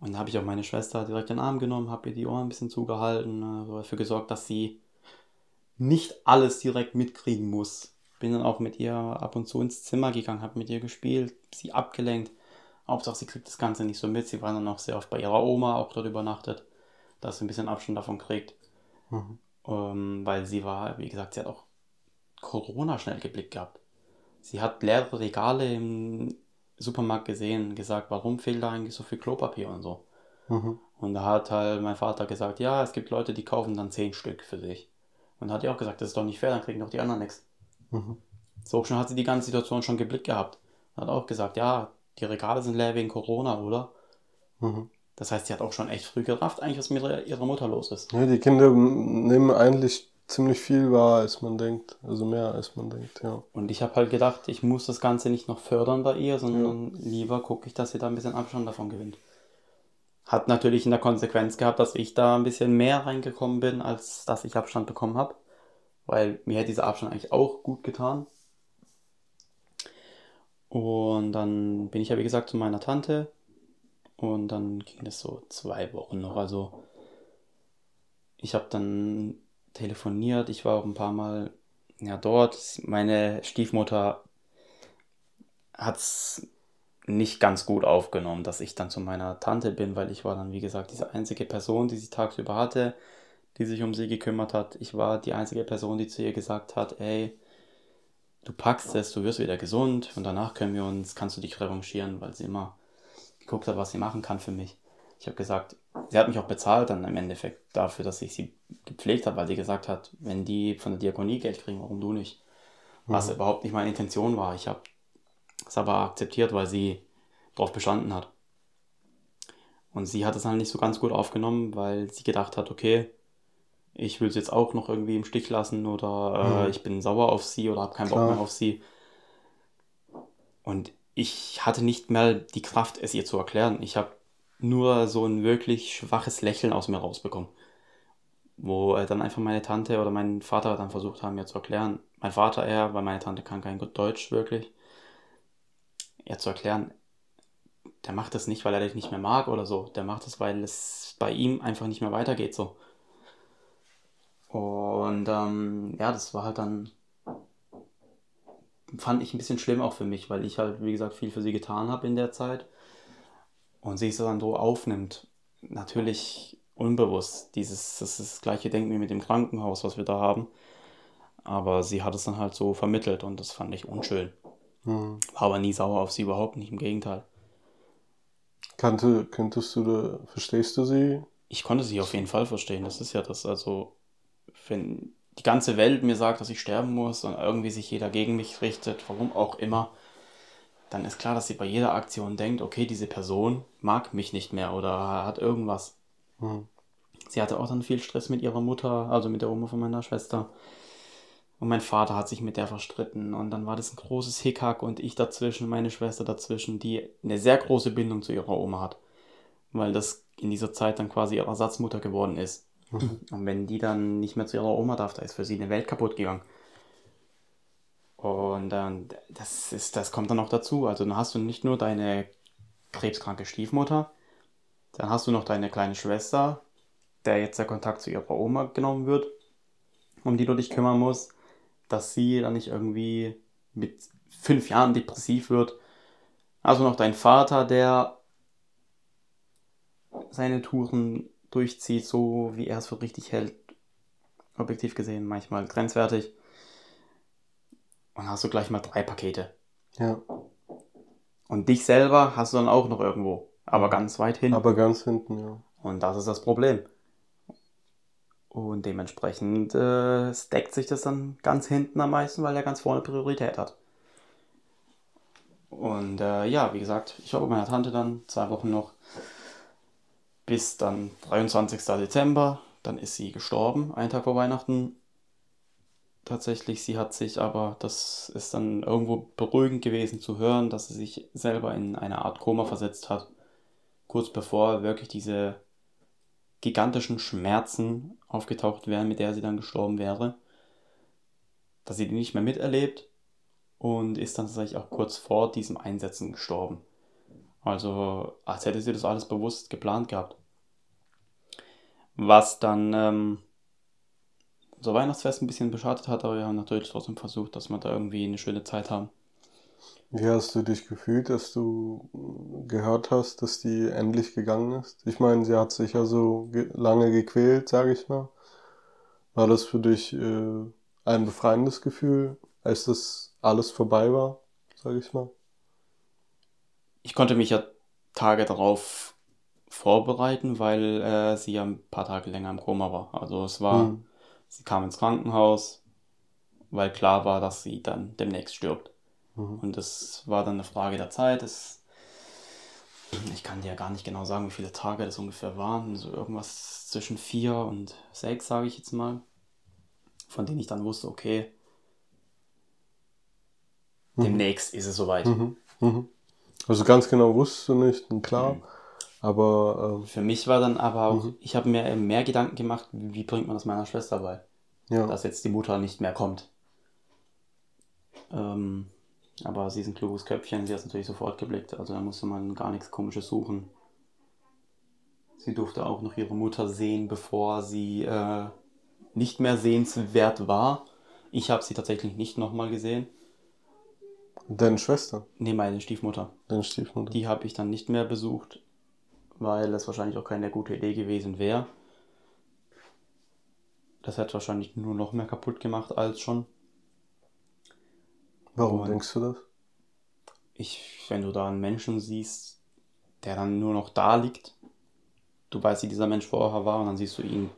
Und da habe ich auch meine Schwester direkt in den Arm genommen, habe ihr die Ohren ein bisschen zugehalten, also dafür gesorgt, dass sie nicht alles direkt mitkriegen muss. Bin dann auch mit ihr ab und zu ins Zimmer gegangen, habe mit ihr gespielt, sie abgelenkt. Hauptsache, sie kriegt das Ganze nicht so mit. Sie war dann auch sehr oft bei ihrer Oma, auch dort übernachtet, dass sie ein bisschen Abstand davon kriegt. Mhm. Ähm, weil sie war, wie gesagt, sie hat auch Corona schnell geblickt gehabt. Sie hat leere Regale im Supermarkt gesehen, gesagt, warum fehlt da eigentlich so viel Klopapier und so. Mhm. Und da hat halt mein Vater gesagt, ja, es gibt Leute, die kaufen dann zehn Stück für sich. Und hat ja auch gesagt, das ist doch nicht fair, dann kriegen doch die anderen nichts. Mhm. So schon hat sie die ganze Situation schon geblickt gehabt. Hat auch gesagt, ja, die Regale sind leer wegen Corona, oder? Mhm. Das heißt, sie hat auch schon echt früh gerafft, eigentlich, was mit ihrer Mutter los ist. Ja, die Kinder nehmen eigentlich ziemlich viel wahr, als man denkt. Also mehr, als man denkt, ja. Und ich habe halt gedacht, ich muss das Ganze nicht noch fördern bei ihr, sondern ja. lieber gucke ich, dass sie da ein bisschen Abstand davon gewinnt. Hat natürlich in der Konsequenz gehabt, dass ich da ein bisschen mehr reingekommen bin, als dass ich Abstand bekommen habe. Weil mir hätte dieser Abstand eigentlich auch gut getan. Und dann bin ich ja, wie gesagt, zu meiner Tante. Und dann ging das so zwei Wochen noch. Also ich habe dann telefoniert. Ich war auch ein paar Mal ja, dort. Meine Stiefmutter hat es nicht ganz gut aufgenommen, dass ich dann zu meiner Tante bin, weil ich war dann, wie gesagt, diese einzige Person, die sie tagsüber hatte, die sich um sie gekümmert hat. Ich war die einzige Person, die zu ihr gesagt hat, ey, du packst es, du wirst wieder gesund und danach können wir uns, kannst du dich revanchieren, weil sie immer geguckt hat, was sie machen kann für mich. Ich habe gesagt, sie hat mich auch bezahlt dann im Endeffekt dafür, dass ich sie gepflegt habe, weil sie gesagt hat, wenn die von der Diakonie Geld kriegen, warum du nicht? Was mhm. überhaupt nicht meine Intention war. Ich habe es aber akzeptiert, weil sie darauf bestanden hat. Und sie hat es dann nicht so ganz gut aufgenommen, weil sie gedacht hat, okay, ich will sie jetzt auch noch irgendwie im Stich lassen oder äh, mhm. ich bin sauer auf sie oder habe keinen. Bock mehr auf sie. Und ich hatte nicht mehr die Kraft, es ihr zu erklären. Ich habe nur so ein wirklich schwaches Lächeln aus mir rausbekommen. Wo dann einfach meine Tante oder mein Vater dann versucht haben, mir zu erklären. Mein Vater eher, weil meine Tante kann kein gut Deutsch wirklich. Ja, zu erklären, der macht das nicht, weil er dich nicht mehr mag oder so. Der macht das, weil es bei ihm einfach nicht mehr weitergeht so. Und ähm, ja, das war halt dann, fand ich ein bisschen schlimm auch für mich, weil ich halt, wie gesagt, viel für sie getan habe in der Zeit. Und sie es dann so aufnimmt. Natürlich unbewusst. Dieses, das ist das gleiche Denken wie mit dem Krankenhaus, was wir da haben. Aber sie hat es dann halt so vermittelt und das fand ich unschön. Mhm. War aber nie sauer auf sie, überhaupt nicht, im Gegenteil. Kannte, könntest du verstehst du sie? Ich konnte sie auf jeden Fall verstehen, das ist ja das. Also, wenn die ganze Welt mir sagt, dass ich sterben muss und irgendwie sich jeder gegen mich richtet, warum auch immer, dann ist klar, dass sie bei jeder Aktion denkt, okay, diese Person mag mich nicht mehr oder hat irgendwas. Hm. Sie hatte auch dann viel Stress mit ihrer Mutter, also mit der Oma von meiner Schwester. Und mein Vater hat sich mit der verstritten. Und dann war das ein großes Hickhack und ich dazwischen, meine Schwester dazwischen, die eine sehr große Bindung zu ihrer Oma hat. Weil das in dieser Zeit dann quasi ihre Ersatzmutter geworden ist. Mhm. Und wenn die dann nicht mehr zu ihrer Oma darf, da ist für sie eine Welt kaputt gegangen. Und dann, das, ist, das kommt dann noch dazu. Also dann hast du nicht nur deine krebskranke Stiefmutter, dann hast du noch deine kleine Schwester, der jetzt der Kontakt zu ihrer Oma genommen wird, um die du dich kümmern musst, dass sie dann nicht irgendwie mit fünf Jahren depressiv wird. Also noch dein Vater, der seine Touren durchzieht, so wie er es für richtig hält. Objektiv gesehen manchmal grenzwertig. Und hast du gleich mal drei Pakete. Ja. Und dich selber hast du dann auch noch irgendwo. Aber ganz weit hinten. Aber ganz hinten, ja. Und das ist das Problem. Und dementsprechend äh, stackt sich das dann ganz hinten am meisten, weil er ganz vorne Priorität hat. Und äh, ja, wie gesagt, ich war bei meiner Tante dann zwei Wochen noch bis dann 23. Dezember. Dann ist sie gestorben, einen Tag vor Weihnachten tatsächlich. Sie hat sich aber, das ist dann irgendwo beruhigend gewesen zu hören, dass sie sich selber in eine Art Koma versetzt hat. Kurz bevor wirklich diese gigantischen Schmerzen aufgetaucht wären, mit der sie dann gestorben wäre. Dass sie die nicht mehr miterlebt und ist dann tatsächlich auch kurz vor diesem Einsetzen gestorben. Also als hätte sie das alles bewusst geplant gehabt. Was dann ähm, unser Weihnachtsfest ein bisschen beschadet hat, aber wir haben natürlich trotzdem versucht, dass wir da irgendwie eine schöne Zeit haben. Wie hast du dich gefühlt, dass du gehört hast, dass die endlich gegangen ist? Ich meine, sie hat sich ja so ge lange gequält, sage ich mal. War das für dich äh, ein befreiendes Gefühl, als das alles vorbei war, sage ich mal? Ich konnte mich ja Tage darauf vorbereiten, weil äh, sie ja ein paar Tage länger im Koma war. Also es war, hm. sie kam ins Krankenhaus, weil klar war, dass sie dann demnächst stirbt. Mhm. Und das war dann eine Frage der Zeit. Es, ich kann dir ja gar nicht genau sagen, wie viele Tage das ungefähr waren. So irgendwas zwischen vier und sechs, sage ich jetzt mal. Von denen ich dann wusste, okay, mhm. demnächst ist es soweit. Also ganz genau wusste du nicht, klar. Mhm. Aber ähm, für mich war dann aber auch, mhm. ich habe mir mehr Gedanken gemacht, wie bringt man das meiner Schwester bei, ja. dass jetzt die Mutter nicht mehr kommt. Ähm, aber sie ist ein kluges Köpfchen, sie hat es natürlich sofort geblickt, also da musste man gar nichts Komisches suchen. Sie durfte auch noch ihre Mutter sehen, bevor sie äh, nicht mehr sehenswert war. Ich habe sie tatsächlich nicht nochmal gesehen. Deine Schwester? Nee, meine Stiefmutter. Deine Stiefmutter. Die habe ich dann nicht mehr besucht, weil das wahrscheinlich auch keine gute Idee gewesen wäre. Das hätte wahrscheinlich nur noch mehr kaputt gemacht als schon. Warum Und denkst du das? Ich, wenn du da einen Menschen siehst, der dann nur noch da liegt, du weißt, wie dieser Mensch vorher war, und dann siehst du ihn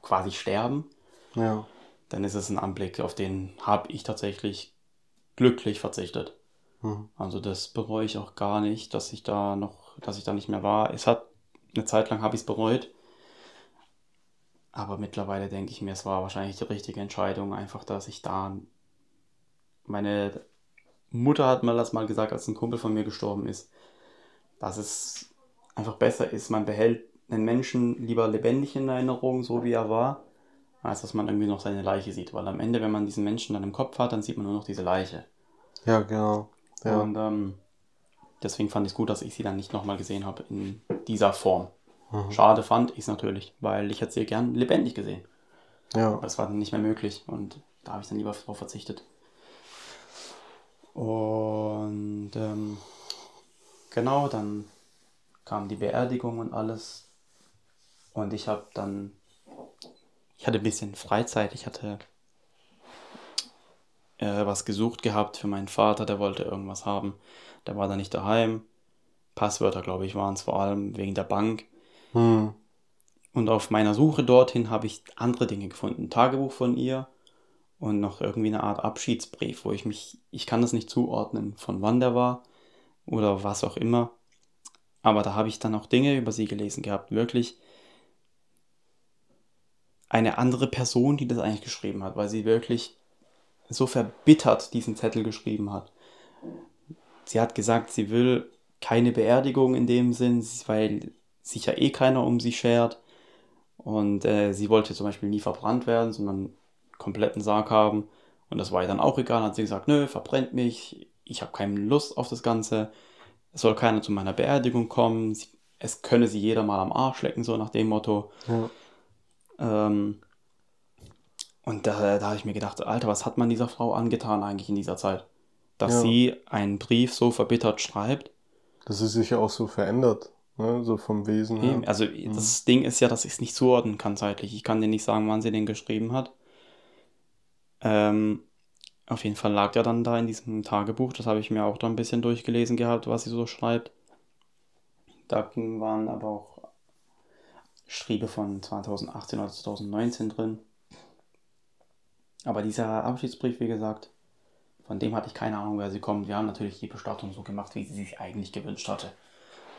quasi sterben, ja. dann ist es ein Anblick, auf den habe ich tatsächlich glücklich verzichtet. Mhm. Also das bereue ich auch gar nicht, dass ich da noch, dass ich da nicht mehr war. Es hat eine Zeit lang habe ich es bereut. Aber mittlerweile denke ich mir, es war wahrscheinlich die richtige Entscheidung, einfach, dass ich da meine Mutter hat mal das mal gesagt, als ein Kumpel von mir gestorben ist, dass es einfach besser ist, man behält einen Menschen lieber lebendig in Erinnerung, so wie er war, als dass man irgendwie noch seine Leiche sieht. Weil am Ende, wenn man diesen Menschen dann im Kopf hat, dann sieht man nur noch diese Leiche. Ja, genau. Ja. Und ähm, deswegen fand ich es gut, dass ich sie dann nicht nochmal gesehen habe in dieser Form. Mhm. Schade fand ich es natürlich, weil ich hätte sie gern lebendig gesehen. Ja. Aber das war dann nicht mehr möglich und da habe ich dann lieber darauf verzichtet. Und ähm, genau, dann kam die Beerdigung und alles. Und ich habe dann, ich hatte ein bisschen Freizeit, ich hatte äh, was gesucht gehabt für meinen Vater, der wollte irgendwas haben. Der war da nicht daheim. Passwörter, glaube ich, waren es vor allem wegen der Bank. Hm. Und auf meiner Suche dorthin habe ich andere Dinge gefunden. Ein Tagebuch von ihr, und noch irgendwie eine Art Abschiedsbrief, wo ich mich, ich kann das nicht zuordnen, von wann der war oder was auch immer. Aber da habe ich dann auch Dinge über sie gelesen gehabt, wirklich eine andere Person, die das eigentlich geschrieben hat, weil sie wirklich so verbittert diesen Zettel geschrieben hat. Sie hat gesagt, sie will keine Beerdigung in dem Sinn, weil sich ja eh keiner um sie schert. Und äh, sie wollte zum Beispiel nie verbrannt werden, sondern kompletten Sarg haben. Und das war ihr dann auch egal. Hat sie gesagt, nö, verbrennt mich, ich habe keine Lust auf das Ganze. Es soll keiner zu meiner Beerdigung kommen. Es könne sie jeder mal am Arsch lecken, so nach dem Motto. Ja. Ähm, und da, da habe ich mir gedacht, Alter, was hat man dieser Frau angetan eigentlich in dieser Zeit? Dass ja. sie einen Brief so verbittert schreibt. Dass sie sich ja auch so verändert, ne? so vom Wesen her. Also mhm. das Ding ist ja, dass ich es nicht zuordnen kann zeitlich. Ich kann dir nicht sagen, wann sie den geschrieben hat. Ähm, auf jeden Fall lag er dann da in diesem Tagebuch. Das habe ich mir auch da ein bisschen durchgelesen gehabt, was sie so schreibt. Da waren aber auch Schriebe von 2018 oder 2019 drin. Aber dieser Abschiedsbrief, wie gesagt, von dem hatte ich keine Ahnung, wer sie kommt. Wir haben natürlich die Bestattung so gemacht, wie sie sich eigentlich gewünscht hatte.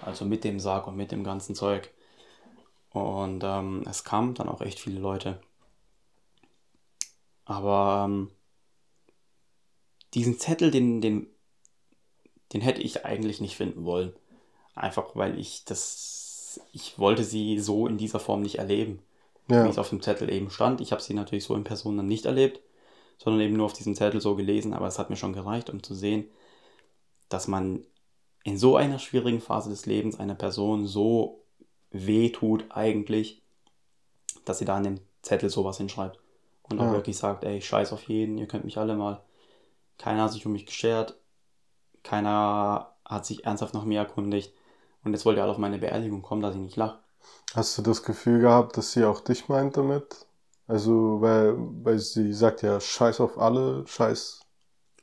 Also mit dem Sarg und mit dem ganzen Zeug. Und ähm, es kamen dann auch echt viele Leute. Aber ähm, diesen Zettel, den, den, den hätte ich eigentlich nicht finden wollen. Einfach weil ich das, ich wollte sie so in dieser Form nicht erleben. Ja. Wie es auf dem Zettel eben stand. Ich habe sie natürlich so in Person dann nicht erlebt, sondern eben nur auf diesem Zettel so gelesen, aber es hat mir schon gereicht, um zu sehen, dass man in so einer schwierigen Phase des Lebens einer Person so weh tut eigentlich, dass sie da an dem Zettel sowas hinschreibt. Und auch Ja. wirklich sagt, ey, ich scheiß auf jeden, ihr könnt mich alle mal. Keiner hat sich um mich geschert. Keiner hat sich ernsthaft nach mir erkundigt. Und jetzt wollt ihr alle auf meine Beerdigung kommen, dass ich nicht lache. Hast du das Gefühl gehabt, dass sie auch dich meint damit? Also, weil, weil sie sagt ja, scheiß auf alle, scheiß,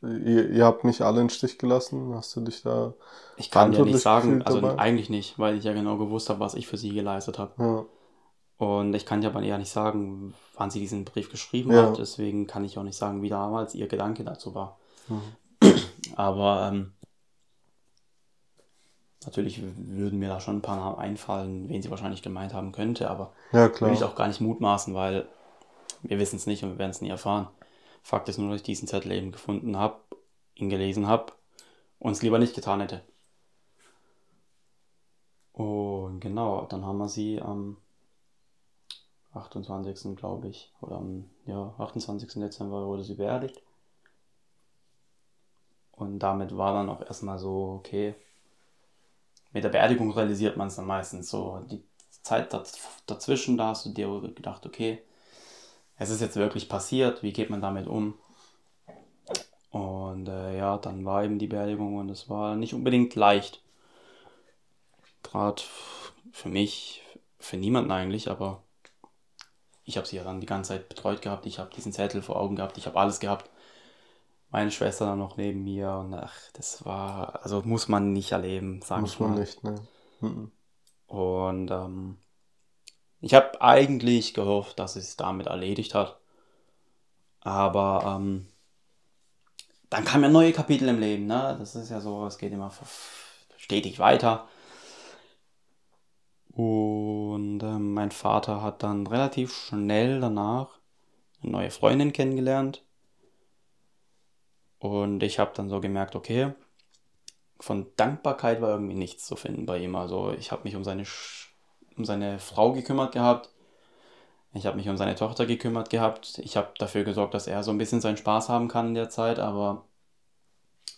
ihr, ihr habt mich alle in den Stich gelassen. Hast du dich da, Ich kann dir nicht sagen, also dabei? eigentlich nicht, weil ich ja genau gewusst habe, was ich für sie geleistet habe. ja, Und ich kann dir aber ja nicht sagen, wann sie diesen Brief geschrieben Ja. hat. Deswegen kann ich auch nicht sagen, wie damals ihr Gedanke dazu war. Mhm. Aber ähm, natürlich würden mir da schon ein paar Namen einfallen, wen sie wahrscheinlich gemeint haben könnte. Aber ja will ich auch gar nicht mutmaßen, weil wir wissen es nicht und wir werden es nie erfahren. Fakt ist nur, dass ich diesen Zettel eben gefunden habe, ihn gelesen habe und es lieber nicht getan hätte. Und genau, dann haben wir sie am 28. glaube ich, oder am ja, 28. Dezember wurde sie beerdigt. Und damit war dann auch erstmal so, okay, mit der Beerdigung realisiert man es dann meistens so. Die Zeit daz- dazwischen, da hast du dir gedacht, okay, es ist jetzt wirklich passiert, wie geht man damit um? Und äh, ja, dann war eben die Beerdigung und es war nicht unbedingt leicht. Gerade für mich, für niemanden eigentlich, aber ich habe sie ja dann die ganze Zeit betreut gehabt. Ich habe diesen Zettel vor Augen gehabt, ich habe alles gehabt. Meine Schwester dann noch neben mir und ach, das war, also muss man nicht erleben, sage Muss ich man mal. nicht, ne? Mhm. Und ähm, ich habe eigentlich gehofft, dass es damit erledigt hat. Aber ähm, dann kamen ja neue Kapitel im Leben, ne? Das ist ja so, es geht immer stetig weiter. Und ähm, mein Vater hat dann relativ schnell danach eine neue Freundin kennengelernt. Und ich habe dann so gemerkt, okay, von Dankbarkeit war irgendwie nichts zu finden bei ihm. Also ich habe mich um seine, Sch- um seine Frau gekümmert gehabt. Ich habe mich um seine Tochter gekümmert gehabt. Ich habe dafür gesorgt, dass er so ein bisschen seinen Spaß haben kann in der Zeit, aber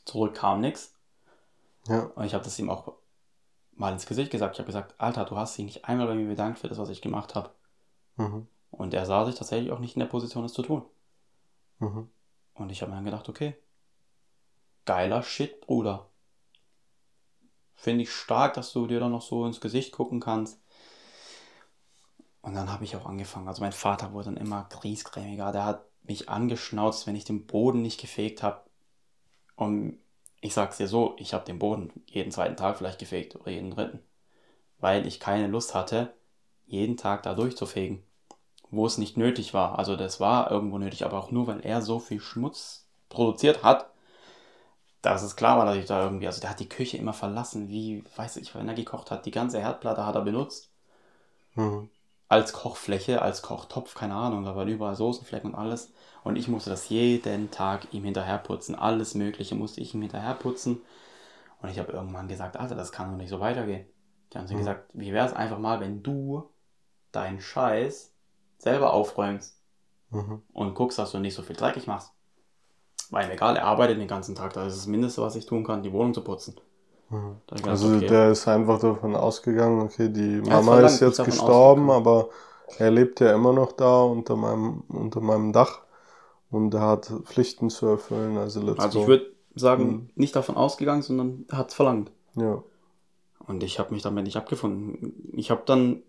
zurück kam nichts. Ja, Und ich habe das ihm auch mal ins Gesicht gesagt. Ich habe gesagt, Alter, du hast dich nicht einmal bei mir bedankt für das, was ich gemacht habe. mhm. Und er sah sich tatsächlich auch nicht in der Position, das zu tun. Mhm. Und ich habe mir dann gedacht, okay, geiler Shit, Bruder. Finde ich stark, dass du dir dann noch so ins Gesicht gucken kannst. Und dann habe ich auch angefangen. Also mein Vater wurde dann immer griesgrämiger. Der hat mich angeschnauzt, wenn ich den Boden nicht gefegt habe. Und ich sag's dir so, ich habe den Boden jeden zweiten Tag vielleicht gefegt oder jeden dritten. Weil ich keine Lust hatte, jeden Tag da durchzufegen wo es nicht nötig war. Also das war irgendwo nötig, aber auch nur, weil er so viel Schmutz produziert hat, dass es klar war, dass ich da irgendwie, also der hat die Küche immer verlassen, wie, weiß ich, wenn er gekocht hat. Die ganze Herdplatte hat er benutzt Mhm. als Kochfläche, als Kochtopf, keine Ahnung, da waren überall Soßenflecken und alles. Und ich musste das jeden Tag ihm hinterherputzen. Alles Mögliche musste ich ihm hinterherputzen. Und ich habe irgendwann gesagt, Alter, das kann doch nicht so weitergehen. Die haben sie Mhm. gesagt, wie wäre es einfach mal, wenn du deinen Scheiß selber aufräumst Mhm. und guckst, dass du nicht so viel dreckig machst. Weil mir egal, er arbeitet den ganzen Tag, das ist das Mindeste, was ich tun kann, die Wohnung zu putzen. Mhm. Da Also okay. der ist einfach davon ausgegangen, okay, die Mama verlangt, ist jetzt gestorben, aber er lebt ja immer noch da unter meinem, unter meinem Dach und er hat Pflichten zu erfüllen, also let's also ich würde sagen, Mhm. nicht davon ausgegangen, sondern hat es verlangt. Ja, Und ich habe mich damit nicht abgefunden. Ich habe dann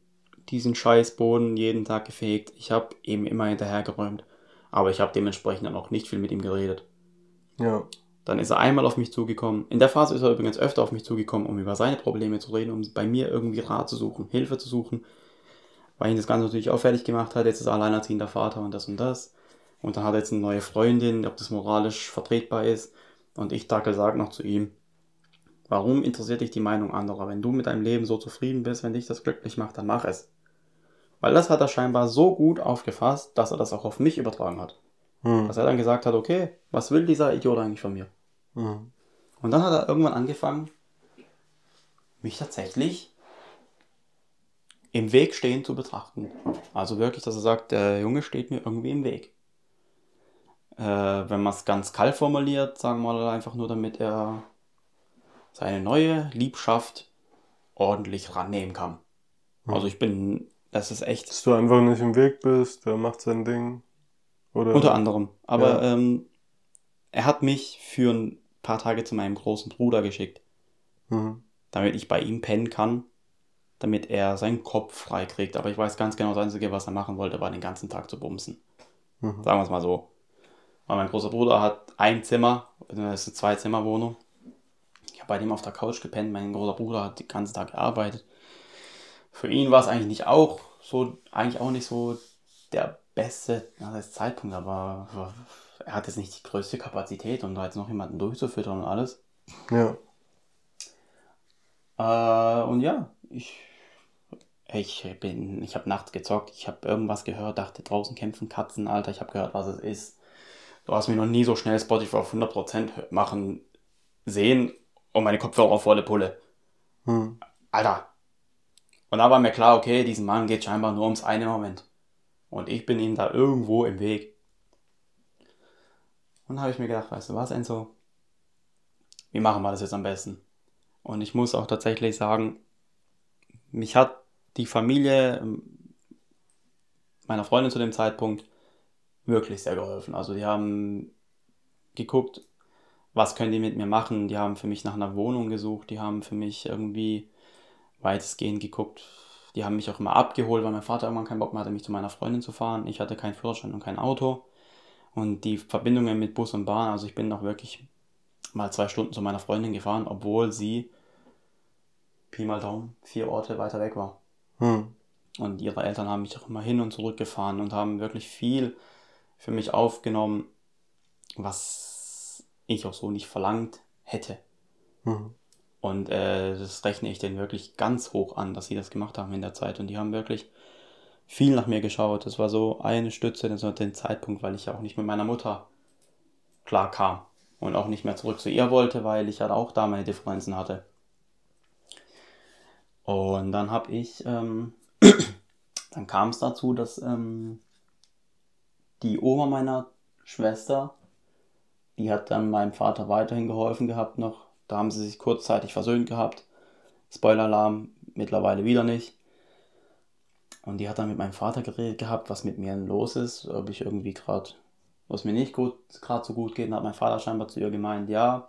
diesen Scheißboden jeden Tag gefegt. Ich habe ihm immer hinterhergeräumt. Aber ich habe dementsprechend dann auch nicht viel mit ihm geredet. Ja, Dann ist er einmal auf mich zugekommen. In der Phase ist er übrigens öfter auf mich zugekommen, um über seine Probleme zu reden, um bei mir irgendwie Rat zu suchen, Hilfe zu suchen. Weil ihn das Ganze natürlich auch fertig gemacht hat. Jetzt ist er alleinerziehender Vater und das und das. Und dann hat er jetzt eine neue Freundin, ob das moralisch vertretbar ist. Und ich Dackel sage noch zu ihm, warum interessiert dich die Meinung anderer? Wenn du mit deinem Leben so zufrieden bist, wenn dich das glücklich macht, dann mach es. Weil das hat er scheinbar so gut aufgefasst, dass er das auch auf mich übertragen hat. Mhm. Dass er dann gesagt hat, okay, was will dieser Idiot eigentlich von mir? Mhm. Und dann hat er irgendwann angefangen, mich tatsächlich im Weg stehen zu betrachten. Also wirklich, dass er sagt, der Junge steht mir irgendwie im Weg. Äh, wenn man es ganz kalt formuliert, sagen wir mal einfach nur, damit er seine neue Liebschaft ordentlich rannehmen kann. Hm. Also ich bin, das ist echt. Dass du einfach nicht im Weg bist, der macht sein Ding. Oder? Unter anderem. Aber Ja. ähm, er hat mich für ein paar Tage zu meinem großen Bruder geschickt, Mhm. damit ich bei ihm pennen kann, damit er seinen Kopf frei kriegt. Aber ich weiß ganz genau, das Einzige, was er machen wollte, war den ganzen Tag zu bumsen. Mhm. Sagen wir es mal so. Weil mein großer Bruder hat ein Zimmer, das ist eine Zwei-Zimmer-Wohnung. Ich habe bei dem auf der Couch gepennt. Mein großer Bruder hat den ganzen Tag gearbeitet. Für ihn war es eigentlich nicht auch so, eigentlich auch nicht so der beste na, das Zeitpunkt, aber er hat jetzt nicht die größte Kapazität und da jetzt noch jemanden durchzufüttern und alles. Ja. Äh, und ja, ich, ich bin, ich habe nachts gezockt, ich habe irgendwas gehört, dachte draußen kämpfen Katzen, Alter, ich habe gehört, was es ist. Du hast mich noch nie so schnell Spotify auf 100% machen sehen und meine Kopfhörer auf volle Pulle. Mhm. Alter. Und da war mir klar, okay, diesem Mann geht scheinbar nur ums eine Moment. Und ich bin ihm da irgendwo im Weg. Und habe ich mir gedacht, weißt du was, Enzo? Wie machen wir das jetzt am besten? Und ich muss auch tatsächlich sagen, mich hat die Familie ähm, meiner Freundin zu dem Zeitpunkt wirklich sehr geholfen. Also die haben geguckt, was können die mit mir machen. Die haben für mich nach einer Wohnung gesucht. Die haben für mich irgendwie weitestgehend geguckt. Die haben mich auch immer abgeholt, weil mein Vater irgendwann keinen Bock mehr hatte, mich zu meiner Freundin zu fahren. Ich hatte keinen Führerschein und kein Auto. Und die Verbindungen mit Bus und Bahn, also ich bin noch wirklich mal zwei Stunden zu meiner Freundin gefahren, obwohl sie Pi mal Daumen vier Orte weiter weg war. Mhm. Und ihre Eltern haben mich auch immer hin und zurück gefahren und haben wirklich viel für mich aufgenommen, was ich auch so nicht verlangt hätte. Mhm. Und äh, das rechne ich denen wirklich ganz hoch an, dass sie das gemacht haben in der Zeit. Und die haben wirklich viel nach mir geschaut. Das war so eine Stütze zu so dem Zeitpunkt, weil ich ja auch nicht mit meiner Mutter klar kam. Und auch nicht mehr zurück zu ihr wollte, weil ich halt auch da meine Differenzen hatte. Und dann habe ich, ähm, dann kam es dazu, dass ähm, die Oma meiner Schwester, die hat dann meinem Vater weiterhin geholfen gehabt noch. Da haben sie sich kurzzeitig versöhnt gehabt. Spoiler-Alarm, mittlerweile wieder nicht. Und die hat dann mit meinem Vater geredet gehabt, was mit mir los ist, ob ich irgendwie gerade, was mir nicht gut, gerade so gut geht. Und hat mein Vater scheinbar zu ihr gemeint, ja,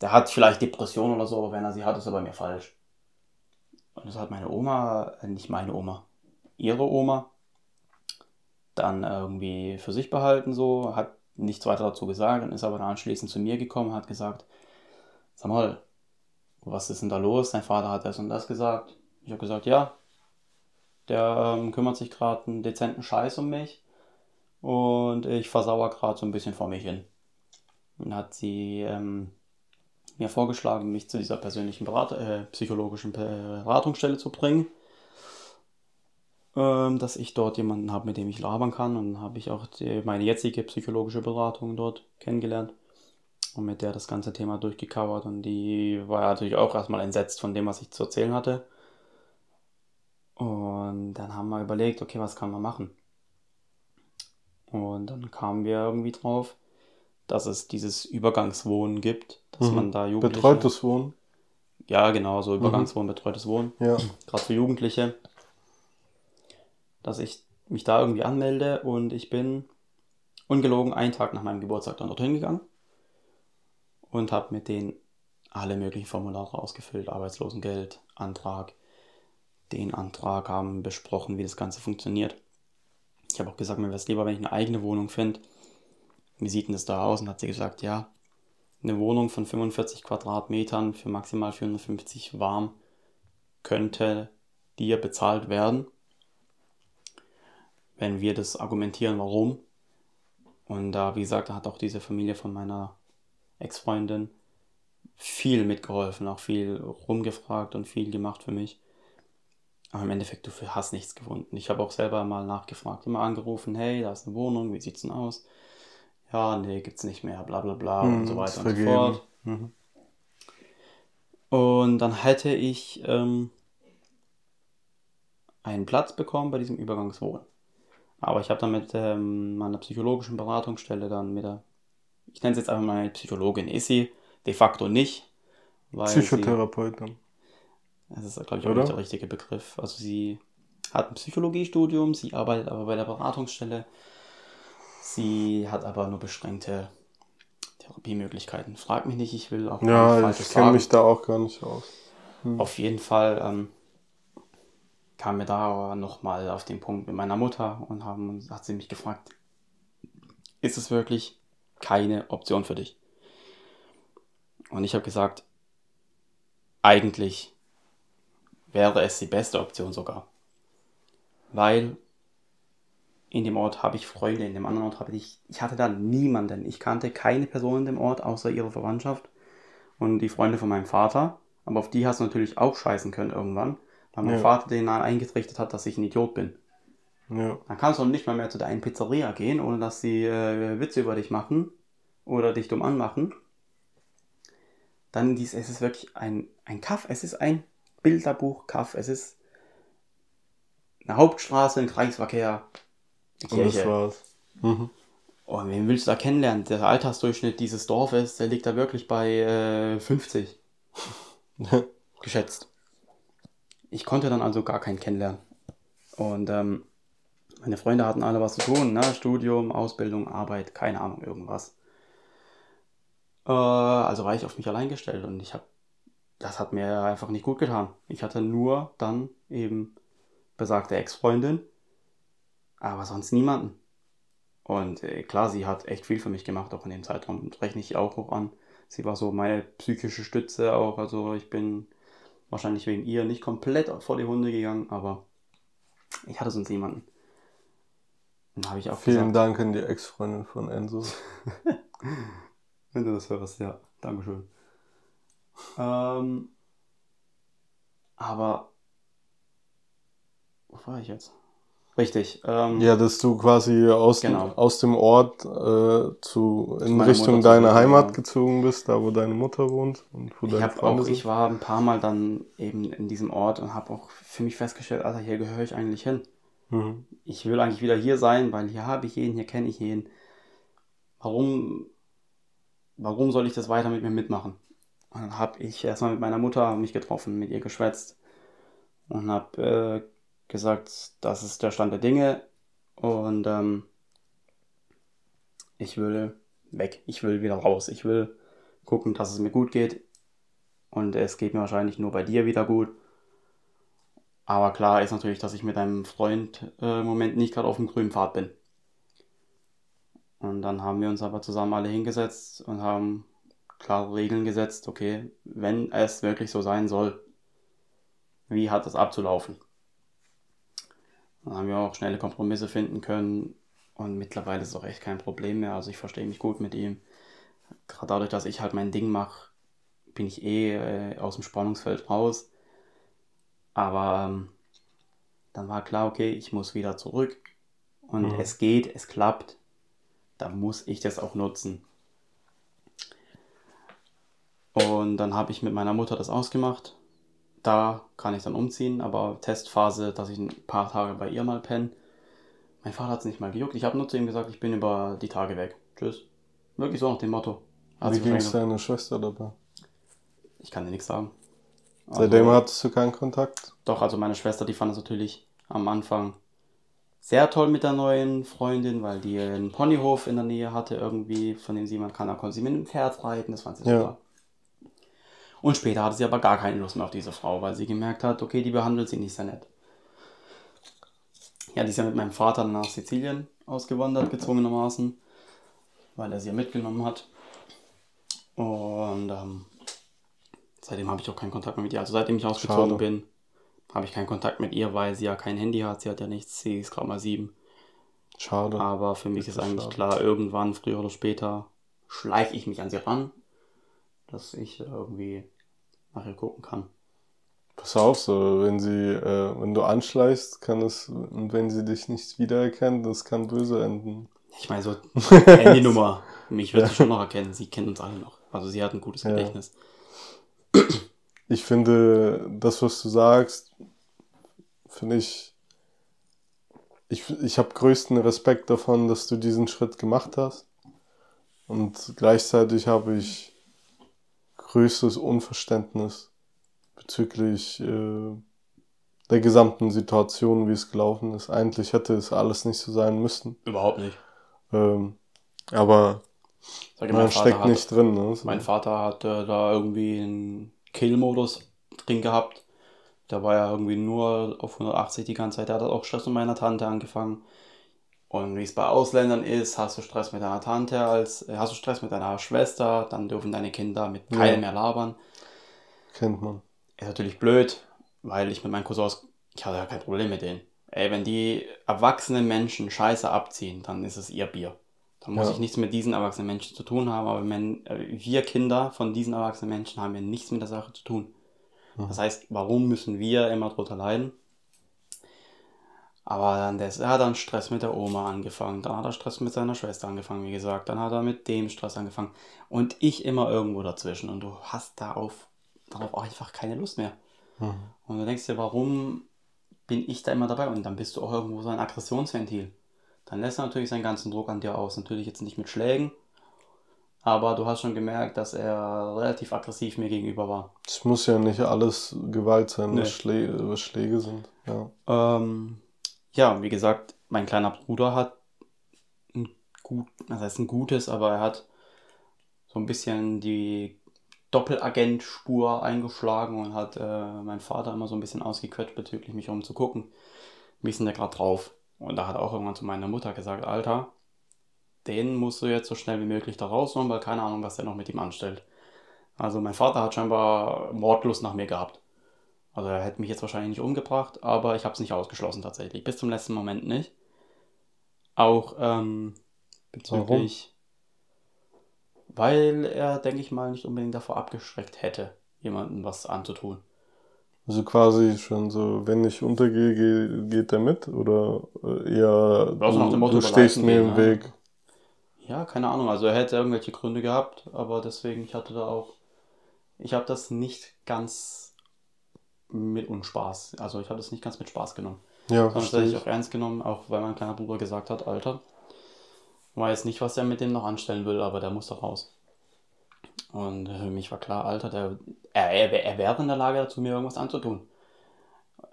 der hat vielleicht Depressionen oder so, aber wenn er sie hat, ist er bei mir falsch. Und das hat meine Oma, äh, nicht meine Oma, ihre Oma, dann irgendwie für sich behalten, so, hat nichts weiter dazu gesagt und ist aber dann anschließend zu mir gekommen und hat gesagt, sag mal, was ist denn da los? Dein Vater hat das und das gesagt. Ich habe gesagt, ja, der ähm, kümmert sich gerade einen dezenten Scheiß um mich und ich versauere gerade so ein bisschen vor mich hin. Und hat sie ähm, mir vorgeschlagen, mich zu dieser persönlichen Berat äh, psychologischen Beratungsstelle zu bringen dass ich dort jemanden habe, mit dem ich labern kann. Und habe ich auch die, meine jetzige psychologische Beratung dort kennengelernt und mit der das ganze Thema durchgecovert. Und die war natürlich auch erstmal entsetzt von dem, was ich zu erzählen hatte. Und dann haben wir überlegt, okay, was kann man machen? Und dann kamen wir irgendwie drauf, dass es dieses Übergangswohnen gibt, dass Mhm. man da Jugendliche... Betreutes Wohnen. Ja, genau, so Übergangswohnen, betreutes Wohnen Ja. gerade für Jugendliche, dass ich mich da irgendwie anmelde und ich bin ungelogen einen Tag nach meinem Geburtstag dann dorthin gegangen und habe mit denen alle möglichen Formulare ausgefüllt, Arbeitslosengeld, Antrag, den Antrag haben besprochen, wie das Ganze funktioniert. Ich habe auch gesagt, mir wäre es lieber, wenn ich eine eigene Wohnung finde. Wie sieht denn das da aus? Und hat sie gesagt, ja, eine Wohnung von 45 Quadratmetern für maximal 450 warm könnte dir bezahlt werden, wenn wir das argumentieren, warum. Und da, wie gesagt, da hat auch diese Familie von meiner Ex-Freundin viel mitgeholfen, auch viel rumgefragt und viel gemacht für mich. Aber im Endeffekt, du hast nichts gefunden. Ich habe auch selber mal nachgefragt, immer angerufen, hey, da ist eine Wohnung, wie sieht's denn aus? Ja, nee, gibt's nicht mehr, bla bla bla und Mhm, so ist weiter und so fort. Mhm. Und dann hätte ich ähm, einen Platz bekommen bei diesem Übergangswohnen. Aber ich habe dann mit ähm, meiner psychologischen Beratungsstelle dann mit der, ich nenne es jetzt einfach mal Psychologin Issi, de facto nicht. Psychotherapeutin. das ist, glaube ich, auch Oder? nicht der richtige Begriff. Also sie hat ein Psychologiestudium, sie arbeitet aber bei der Beratungsstelle. Sie hat aber nur beschränkte Therapiemöglichkeiten. Frag mich nicht, ich will auch Ja, ich kenne mich da auch gar nicht aus. Hm. Auf jeden Fall ähm, kam mir da nochmal auf den Punkt mit meiner Mutter und haben, hat sie mich gefragt, ist es wirklich keine Option für dich? Und ich habe gesagt, eigentlich wäre es die beste Option sogar. Weil in dem Ort habe ich Freunde, in dem anderen Ort habe ich, ich hatte da niemanden. Ich kannte keine Person in dem Ort, außer ihre Verwandtschaft und die Freunde von meinem Vater. Aber auf die hast du natürlich auch scheißen können irgendwann, weil mein ja. Vater denen eingetrichtert hat, dass ich ein Idiot bin. Ja. Dann kannst du nicht mal mehr zu deiner Pizzeria gehen, ohne dass sie äh, Witze über dich machen oder dich dumm anmachen. Dann dies, es ist wirklich ein, ein Kaff, es ist ein Bilderbuch-Kaff, es ist eine Hauptstraße, ein Kreisverkehr, die Kirche. Und das war's. Mhm. Oh, wen willst du da kennenlernen? Der Altersdurchschnitt dieses Dorfes, der liegt da wirklich bei äh, 50. Geschätzt. Ich konnte dann also gar keinen kennenlernen. Und ähm, meine Freunde hatten alle was zu tun, ne? Studium, Ausbildung, Arbeit, keine Ahnung, irgendwas. Äh, also war ich auf mich allein gestellt und ich habe, das hat mir einfach nicht gut getan. Ich hatte nur dann eben besagte Ex-Freundin, aber sonst niemanden. Und äh, klar, sie hat echt viel für mich gemacht, auch in dem Zeitraum. Das rechne ich auch hoch an. Sie war so meine psychische Stütze auch. Also ich bin wahrscheinlich wegen ihr nicht komplett vor die Hunde gegangen, aber ich hatte sonst niemanden. Dann habe ich auch Vielen gesagt, Dank an die Ex-Freundin von Enzo. Wenn du das hörst, ja. Dankeschön. Ähm, aber wo war ich jetzt? Richtig. Ähm, ja, dass du quasi aus, genau. dem, aus dem Ort äh, zu, in Richtung deiner Heimat ja. gezogen bist, da wo deine Mutter wohnt und wo ich deine auch, Ich war ein paar Mal dann eben in diesem Ort und habe auch für mich festgestellt, Alter, hier gehöre ich eigentlich hin. Mhm. Ich will eigentlich wieder hier sein, weil hier habe ich jeden, hier kenne ich jeden. Warum, warum soll ich das weiter mit mir mitmachen? Und dann habe ich erstmal mit meiner Mutter mich getroffen, mit ihr geschwätzt und habe äh, gesagt, das ist der Stand der Dinge und ähm, ich will weg, ich will wieder raus, ich will gucken, dass es mir gut geht und es geht mir wahrscheinlich nur bei dir wieder gut. Aber klar ist natürlich, dass ich mit einem Freund äh, im Moment nicht gerade auf dem grünen Pfad bin. Und dann haben wir uns aber zusammen alle hingesetzt und haben klare Regeln gesetzt, okay, wenn es wirklich so sein soll, wie hat es abzulaufen? Dann haben wir auch schnelle Kompromisse finden können und mittlerweile ist es auch echt kein Problem mehr. Also ich verstehe mich gut mit ihm. Gerade dadurch, dass ich halt mein Ding mache, bin ich eh äh, aus dem Spannungsfeld raus. Aber ähm, dann war klar, okay, ich muss wieder zurück. Und mhm. es geht, es klappt. Da muss ich das auch nutzen. Und dann habe ich mit meiner Mutter das ausgemacht da kann ich dann umziehen, aber Testphase, dass ich ein paar Tage bei ihr mal penne. Mein Vater hat es nicht mal gejuckt. Ich habe nur zu ihm gesagt, ich bin über die Tage weg. Tschüss. Wirklich so nach dem Motto. Hat Wie ging es deiner Schwester dabei? Ich kann dir nichts sagen. Seitdem also, hattest du keinen Kontakt? Doch, also meine Schwester, die fand es natürlich am Anfang sehr toll mit der neuen Freundin, weil die einen Ponyhof in der Nähe hatte irgendwie, von dem sie man kann, da konnte sie mit dem Pferd reiten, das fand sie ja. super. Und später hatte sie aber gar keine Lust mehr auf diese Frau, weil sie gemerkt hat, okay, die behandelt sie nicht sehr nett. Ja, die ist ja mit meinem Vater nach Sizilien ausgewandert, gezwungenermaßen, weil er sie ja mitgenommen hat. Und ähm, seitdem habe ich auch keinen Kontakt mehr mit ihr. Also seitdem ich ausgezogen Schade. bin, habe ich keinen Kontakt mit ihr, weil sie ja kein Handy hat. Sie hat ja nichts. Sie ist gerade mal sieben. Schade. Aber für mich ist, ist eigentlich schade. klar, irgendwann, früher oder später, schleiche ich mich an sie ran, dass ich irgendwie nachher gucken kann. Pass auf, so, wenn sie, äh, wenn du anschleichst, kann es, und wenn sie dich nicht wiedererkennt, das kann böse enden. Ich meine, so Handynummer. Mich wird ja. sie schon noch erkennen. Sie kennt uns alle noch. Also sie hat ein gutes Gedächtnis. Ja. Ich finde, das, was du sagst, finde ich, ich, ich habe größten Respekt davon, dass du diesen Schritt gemacht hast. Und gleichzeitig habe ich größtes Unverständnis bezüglich äh, der gesamten Situation, wie es gelaufen ist. Eigentlich hätte es alles nicht so sein müssen. Überhaupt nicht. Ähm, aber Sag man steckt hat, nicht drin. Ne? Mein Vater hatte da irgendwie einen Kill-Modus drin gehabt. Der war ja irgendwie nur auf 180 die ganze Zeit. Der hat auch Stress mit meiner Tante angefangen. Und wie es bei Ausländern ist, hast du Stress mit deiner Tante, als äh, hast du Stress mit deiner Schwester, dann dürfen deine Kinder mit keinem ja. mehr labern. Kennt man. Ist natürlich blöd, weil ich mit meinen Cousins, ich hatte ja kein Problem mit denen. Ey, wenn die erwachsenen Menschen Scheiße abziehen, dann ist es ihr Bier. Dann muss ja. ich nichts mit diesen erwachsenen Menschen zu tun haben, aber wenn, äh, wir Kinder von diesen erwachsenen Menschen haben ja nichts mit der Sache zu tun. Mhm. Das heißt, warum müssen wir immer drunter leiden? Aber dann das, er hat dann Stress mit der Oma angefangen, dann hat er Stress mit seiner Schwester angefangen, wie gesagt, dann hat er mit dem Stress angefangen und ich immer irgendwo dazwischen und du hast da auf, darauf auch einfach keine Lust mehr. Mhm. Und du denkst dir, warum bin ich da immer dabei? Und dann bist du auch irgendwo so ein Aggressionsventil. Dann lässt er natürlich seinen ganzen Druck an dir aus. Natürlich jetzt nicht mit Schlägen, aber du hast schon gemerkt, dass er relativ aggressiv mir gegenüber war. Es muss ja nicht alles Gewalt sein, nee. was, Schlä was Schläge sind. Ja. Ähm, ja, wie gesagt, mein kleiner Bruder hat ein gut, das heißt ein gutes, aber er hat so ein bisschen die Doppelagent-Spur eingeschlagen und hat äh, mein Vater immer so ein bisschen ausgequetscht bezüglich mich um zu gucken, wie ist denn der gerade drauf? Und da hat auch irgendwann zu meiner Mutter gesagt, Alter, den musst du jetzt so schnell wie möglich da rausholen, weil keine Ahnung, was der noch mit ihm anstellt. Also mein Vater hat scheinbar Mordlust nach mir gehabt. Also er hätte mich jetzt wahrscheinlich nicht umgebracht, aber ich habe es nicht ausgeschlossen tatsächlich. Bis zum letzten Moment nicht. Auch ähm, bezüglich weil er, denke ich mal, nicht unbedingt davor abgeschreckt hätte, jemandem was anzutun. Also quasi schon so, wenn ich untergehe, geht er mit? Oder äh, eher du, Motto, du stehst mir im ne? Weg? Ja, keine Ahnung. Also er hätte irgendwelche Gründe gehabt, aber deswegen, ich hatte da auch, ich habe das nicht ganz mit Unspaß, also ich habe das nicht ganz mit Spaß genommen. Ja, Sondern ich auch ernst genommen, auch weil mein kleiner Bruder gesagt hat, Alter, Weiß nicht, was er mit dem noch anstellen will, aber der muss doch raus. Und für mich war klar, Alter, der, er, er, er wäre in der Lage dazu, mir irgendwas anzutun.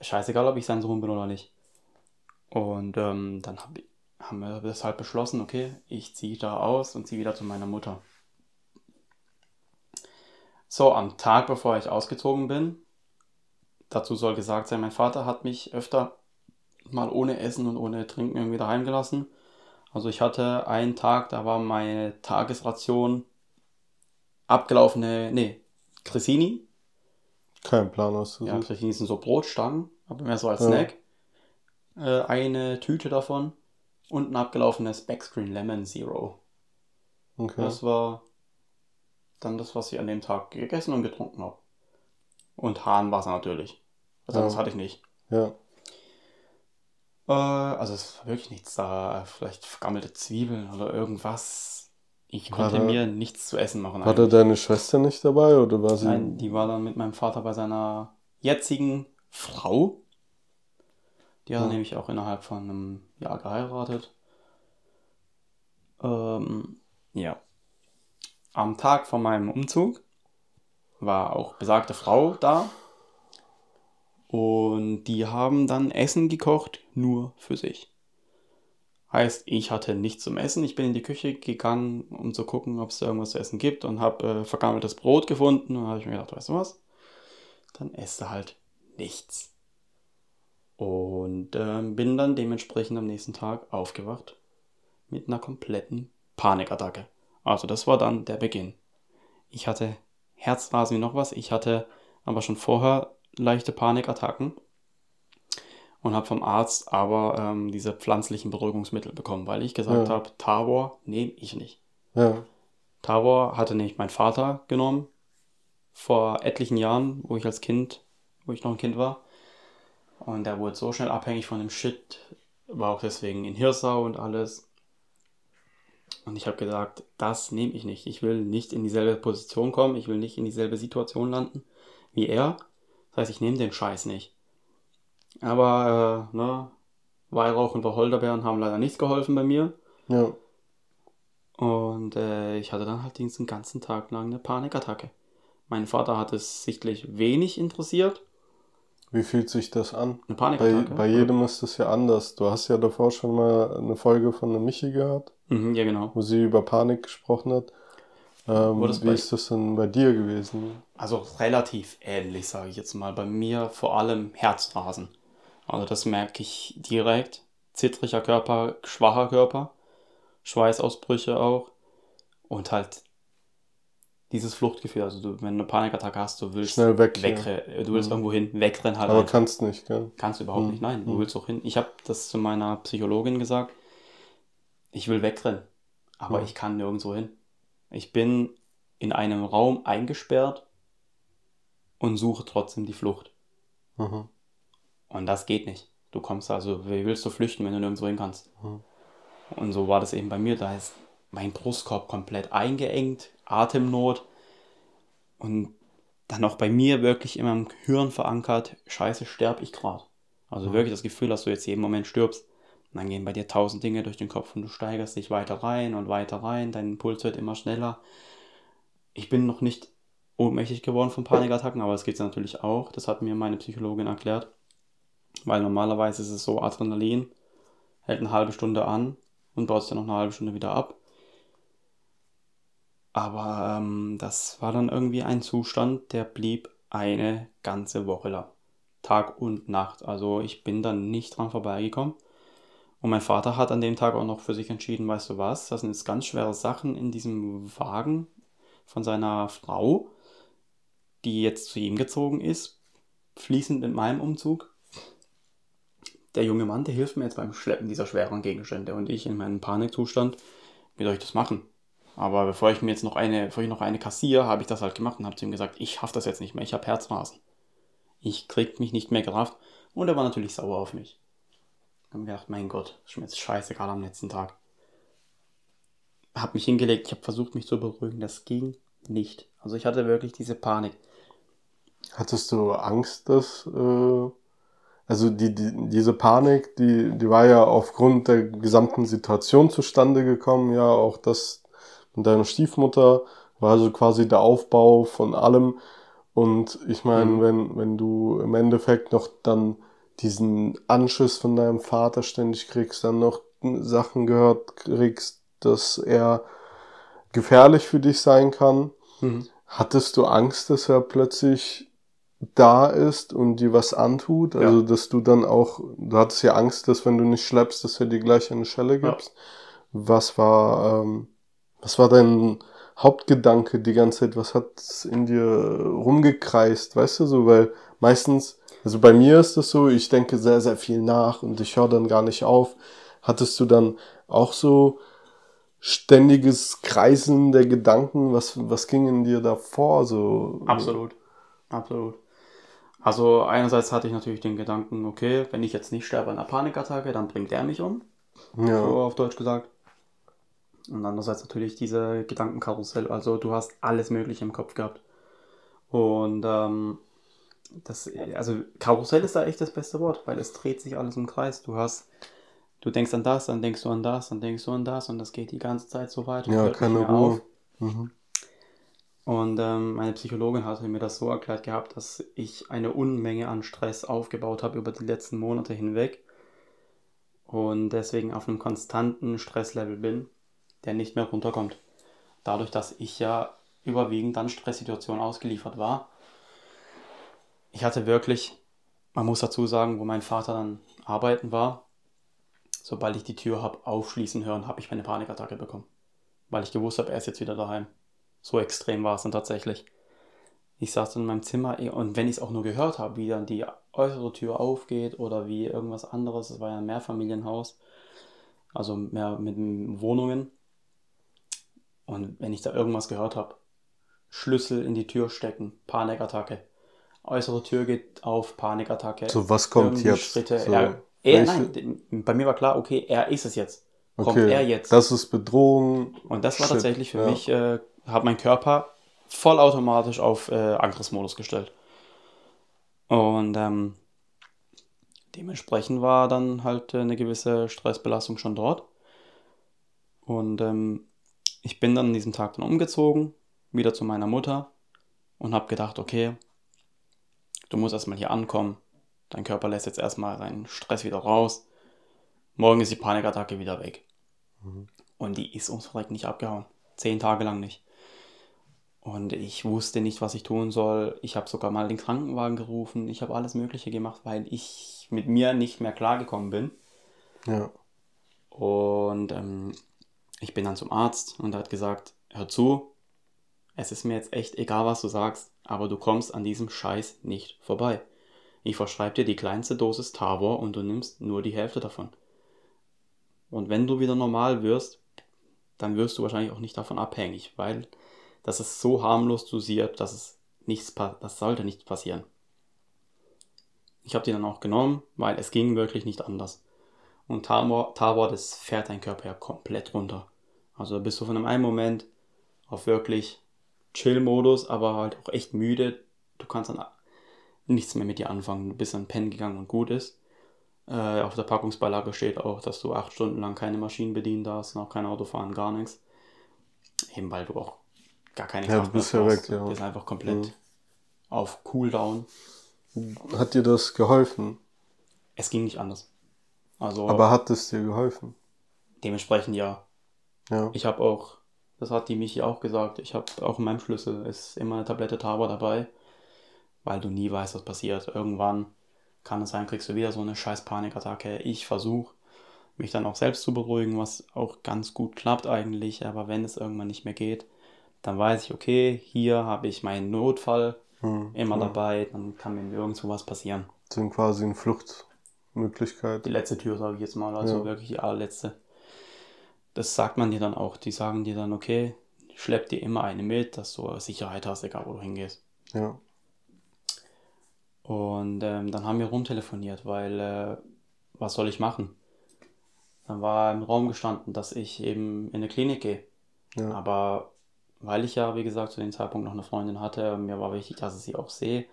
Scheißegal, ob ich sein Sohn bin oder nicht. Und ähm, dann hab, haben wir deshalb beschlossen, okay, ich ziehe da aus und ziehe wieder zu meiner Mutter. So, am Tag, bevor ich ausgezogen bin, dazu soll gesagt sein, mein Vater hat mich öfter mal ohne Essen und ohne Trinken irgendwie daheim gelassen. Also ich hatte einen Tag, da war meine Tagesration abgelaufene, nee, Cressini. Kein Plan aus. Ja, Cressini sind so Brotstangen, aber mehr so als ja. Snack. Äh, eine Tüte davon und ein abgelaufenes Backscreen Lemon Zero. Okay. Das war dann das, was ich an dem Tag gegessen und getrunken habe. Und Hahnwasser natürlich. Also ja. das hatte ich nicht. Ja. Äh, also es war wirklich nichts da. Vielleicht vergammelte Zwiebeln oder irgendwas. Ich konnte er, mir nichts zu essen machen. Hatte deine Schwester nicht dabei oder war sie? Nein, die war dann mit meinem Vater bei seiner jetzigen Frau. Die hat ja. nämlich auch innerhalb von einem Jahr geheiratet. Ähm, ja. Am Tag von meinem Umzug war auch besagte Frau da. Und die haben dann Essen gekocht, nur für sich. Heißt, ich hatte nichts zum Essen. Ich bin in die Küche gegangen, um zu gucken, ob es da irgendwas zu essen gibt und habe äh, vergammeltes Brot gefunden. Und habe ich mir gedacht, weißt du was? Dann esse halt nichts. Und äh, bin dann dementsprechend am nächsten Tag aufgewacht mit einer kompletten Panikattacke. Also das war dann der Beginn. Ich hatte Herzrasen wie noch was. Ich hatte aber schon vorher leichte Panikattacken und habe vom Arzt aber ähm, diese pflanzlichen Beruhigungsmittel bekommen, weil ich gesagt ja. habe, Tavor nehme ich nicht. Ja. Tavor hatte nämlich mein Vater genommen vor etlichen Jahren, wo ich als Kind, wo ich noch ein Kind war. Und der wurde so schnell abhängig von dem Shit, war auch deswegen in Hirsau und alles. Und ich habe gesagt, das nehme ich nicht. Ich will nicht in dieselbe Position kommen, ich will nicht in dieselbe Situation landen wie er. Das heißt, ich nehme den Scheiß nicht. Aber, äh, ne, Weihrauch und Wacholderbeeren haben leider nichts geholfen bei mir. Ja. Und äh, ich hatte dann halt diesen ganzen Tag lang eine Panikattacke. Mein Vater hat es sichtlich wenig interessiert. Wie fühlt sich das an? Eine Bei, Panikattacke. bei jedem ist das ja anders. Du hast ja davor schon mal eine Folge von der Michi gehört, Mhm, ja, genau. wo sie über Panik gesprochen hat. Ähm, wie bei- ist das denn bei dir gewesen? Also relativ ähnlich, sage ich jetzt mal. Bei mir vor allem Herzrasen. Also das merke ich direkt. Zittriger Körper, schwacher Körper, Schweißausbrüche auch und halt dieses Fluchtgefühl. Also du, wenn du eine Panikattacke hast, du willst Schnell weg, wegre- du willst Mhm. irgendwo hin, wegrennen halt. Aber einfach. kannst nicht, gell? Kannst du überhaupt Mhm. nicht, nein. Du Mhm. willst auch hin. Ich habe das zu meiner Psychologin gesagt. Ich will wegrennen, aber Mhm. ich kann nirgendwo hin. Ich bin in einem Raum eingesperrt und suche trotzdem die Flucht. Mhm. Und das geht nicht. Du kommst also, wie willst du flüchten, wenn du nirgendwo hin kannst? Mhm. Und so war das eben bei mir. Da ist mein Brustkorb komplett eingeengt, Atemnot und dann auch bei mir wirklich immer im Hirn verankert, scheiße, sterb ich gerade. Also Mhm. wirklich das Gefühl, dass du jetzt jeden Moment stirbst. Und dann gehen bei dir tausend Dinge durch den Kopf und du steigerst dich weiter rein und weiter rein, dein Puls wird immer schneller. Ich bin noch nicht ohnmächtig geworden von Panikattacken, aber es geht natürlich auch. Das hat mir meine Psychologin erklärt. Weil normalerweise ist es so, Adrenalin hält eine halbe Stunde an und baut sich dann noch eine halbe Stunde wieder ab. Aber ähm, das war dann irgendwie ein Zustand, der blieb eine ganze Woche lang. Tag und Nacht. Also ich bin dann nicht dran vorbeigekommen. Und mein Vater hat an dem Tag auch noch für sich entschieden, weißt du was, das sind jetzt ganz schwere Sachen in diesem Wagen von seiner Frau, die jetzt zu ihm gezogen ist, fließend mit meinem Umzug. Der junge Mann, der hilft mir jetzt beim Schleppen dieser schweren Gegenstände und ich in meinem Panikzustand, wie soll ich das machen? Aber bevor ich mir jetzt noch eine, bevor ich noch eine kassiere, habe ich das halt gemacht und habe zu ihm gesagt, ich schaffe das jetzt nicht mehr, ich habe Herzrasen. Ich krieg mich nicht mehr gerafft und er war natürlich sauer auf mich. Mir gedacht, mein Gott, ist mir jetzt scheiße, gerade am letzten Tag. Hab mich hingelegt, ich habe versucht, mich zu beruhigen, das ging nicht. Also ich hatte wirklich diese Panik. Hattest du Angst, dass, äh, also die, die, diese Panik, die, die war ja aufgrund der gesamten Situation zustande gekommen, ja, auch das mit deiner Stiefmutter war also quasi der Aufbau von allem. Und ich meine, Mhm. wenn, wenn du im Endeffekt noch dann diesen Anschiss von deinem Vater ständig kriegst, dann noch Sachen gehört kriegst, dass er gefährlich für dich sein kann, Mhm. Hattest du Angst, dass er plötzlich da ist und dir was antut? Ja. Also, dass du dann auch, du hattest ja Angst, dass wenn du nicht schleppst, dass er dir gleich eine Schelle Ja. gibst. Was war, ähm, was war dein Hauptgedanke die ganze Zeit? Was hat in dir rumgekreist? Weißt du so, weil meistens, also bei mir ist es so, ich denke sehr, sehr viel nach und ich höre dann gar nicht auf. Hattest du dann auch so ständiges Kreisen der Gedanken? Was, was ging in dir da vor? So, Absolut. Absolut. Also einerseits hatte ich natürlich den Gedanken, okay, wenn ich jetzt nicht sterbe an einer Panikattacke, dann bringt er mich um, so Ja. auf Deutsch gesagt. Und andererseits natürlich diese Gedankenkarussell, also du hast alles Mögliche im Kopf gehabt. Und ähm, das, also Karussell ist da echt das beste Wort, weil es dreht sich alles im Kreis. Du hast, du denkst an das, dann denkst du an das, dann denkst du an das und das geht die ganze Zeit so weit. und Ja, hört nicht keine mehr Ruhe. Mhm. Und ähm, meine Psychologin hatte mir das so erklärt gehabt, dass ich eine Unmenge an Stress aufgebaut habe über die letzten Monate hinweg und deswegen auf einem konstanten Stresslevel bin, der nicht mehr runterkommt. Dadurch, dass ich ja überwiegend dann Stresssituationen ausgeliefert war. Ich hatte wirklich, man muss dazu sagen, wo mein Vater dann arbeiten war, sobald ich die Tür habe aufschließen hören, habe ich meine Panikattacke bekommen. Weil ich gewusst habe, er ist jetzt wieder daheim. So extrem war es dann tatsächlich. Ich saß dann in meinem Zimmer eh, und wenn ich es auch nur gehört habe, wie dann die äußere Tür aufgeht oder wie irgendwas anderes, es war ja ein Mehrfamilienhaus, also mehr mit Wohnungen. Und wenn ich da irgendwas gehört habe, Schlüssel in die Tür stecken, Panikattacke. Äußere Tür geht auf, Panikattacke. So, was kommt Irgendwie jetzt? Schritte. So, er, er, nein, bei mir war klar, okay, er ist es jetzt. Kommt Okay, er jetzt. das ist Bedrohung. Und das war Shit, tatsächlich für ja. mich, äh, hat mein Körper vollautomatisch auf äh, Angriffsmodus gestellt. Und ähm, dementsprechend war dann halt äh, eine gewisse Stressbelastung schon dort. Und ähm, ich bin dann an diesem Tag dann umgezogen, wieder zu meiner Mutter. und habe gedacht, okay, du musst erstmal hier ankommen. Dein Körper lässt jetzt erstmal seinen Stress wieder raus. Morgen ist die Panikattacke wieder weg. Mhm. Und die ist uns vielleicht nicht abgehauen. Zehn Tage lang nicht. Und ich wusste nicht, was ich tun soll. Ich habe sogar mal den Krankenwagen gerufen. Ich habe alles Mögliche gemacht, weil ich mit mir nicht mehr klargekommen bin. Ja. Und ähm, ich bin dann zum Arzt und er hat gesagt, hör zu, es ist mir jetzt echt egal, was du sagst, aber du kommst an diesem Scheiß nicht vorbei. Ich verschreibe dir die kleinste Dosis Tavor und du nimmst nur die Hälfte davon. Und wenn du wieder normal wirst, dann wirst du wahrscheinlich auch nicht davon abhängig, weil das ist so harmlos dosiert, dass es nichts das sollte nicht passieren. Ich habe die dann auch genommen, weil es ging wirklich nicht anders. Und Tabor, Tabor, das fährt dein Körper ja komplett runter. Also bist du von einem Moment auf wirklich Chill-Modus, aber halt auch echt müde. Du kannst dann nichts mehr mit dir anfangen. Du bist dann pennen gegangen und gut ist. Äh, auf der Packungsbeilage steht auch, dass du acht Stunden lang keine Maschinen bedienen darfst und auch kein Auto fahren, gar nichts. Eben weil du auch gar keine ja, Kraft bist ja weg, ja. Du bist einfach komplett ja. auf Cooldown. Hat dir das geholfen? Es ging nicht anders. Also, Aber hat es dir geholfen? Dementsprechend ja. ja. Ich habe auch das hat die Michi auch gesagt. Ich habe auch in meinem Schlüssel ist immer eine Tablette Tabor dabei, weil du nie weißt, was passiert. Irgendwann kann es sein, kriegst du wieder so eine scheiß Panikattacke. Ich versuche mich dann auch selbst zu beruhigen, was auch ganz gut klappt eigentlich. Aber wenn es irgendwann nicht mehr geht, dann weiß ich, okay, hier habe ich meinen Notfall hm, immer hm. dabei, dann kann mir irgendwo was passieren. sind quasi eine Fluchtmöglichkeit. Die letzte Tür, sage ich jetzt mal, also ja. wirklich die allerletzte das sagt man dir dann auch. Die sagen dir dann, okay, schlepp dir immer eine mit, dass du Sicherheit hast, egal wo du hingehst. Ja. Und ähm, dann haben wir rumtelefoniert, weil äh, was soll ich machen? Dann war im Raum gestanden, dass ich eben in eine Klinik gehe. Ja. Aber weil ich ja, wie gesagt, zu dem Zeitpunkt noch eine Freundin hatte, mir war wichtig, dass ich sie auch sehe,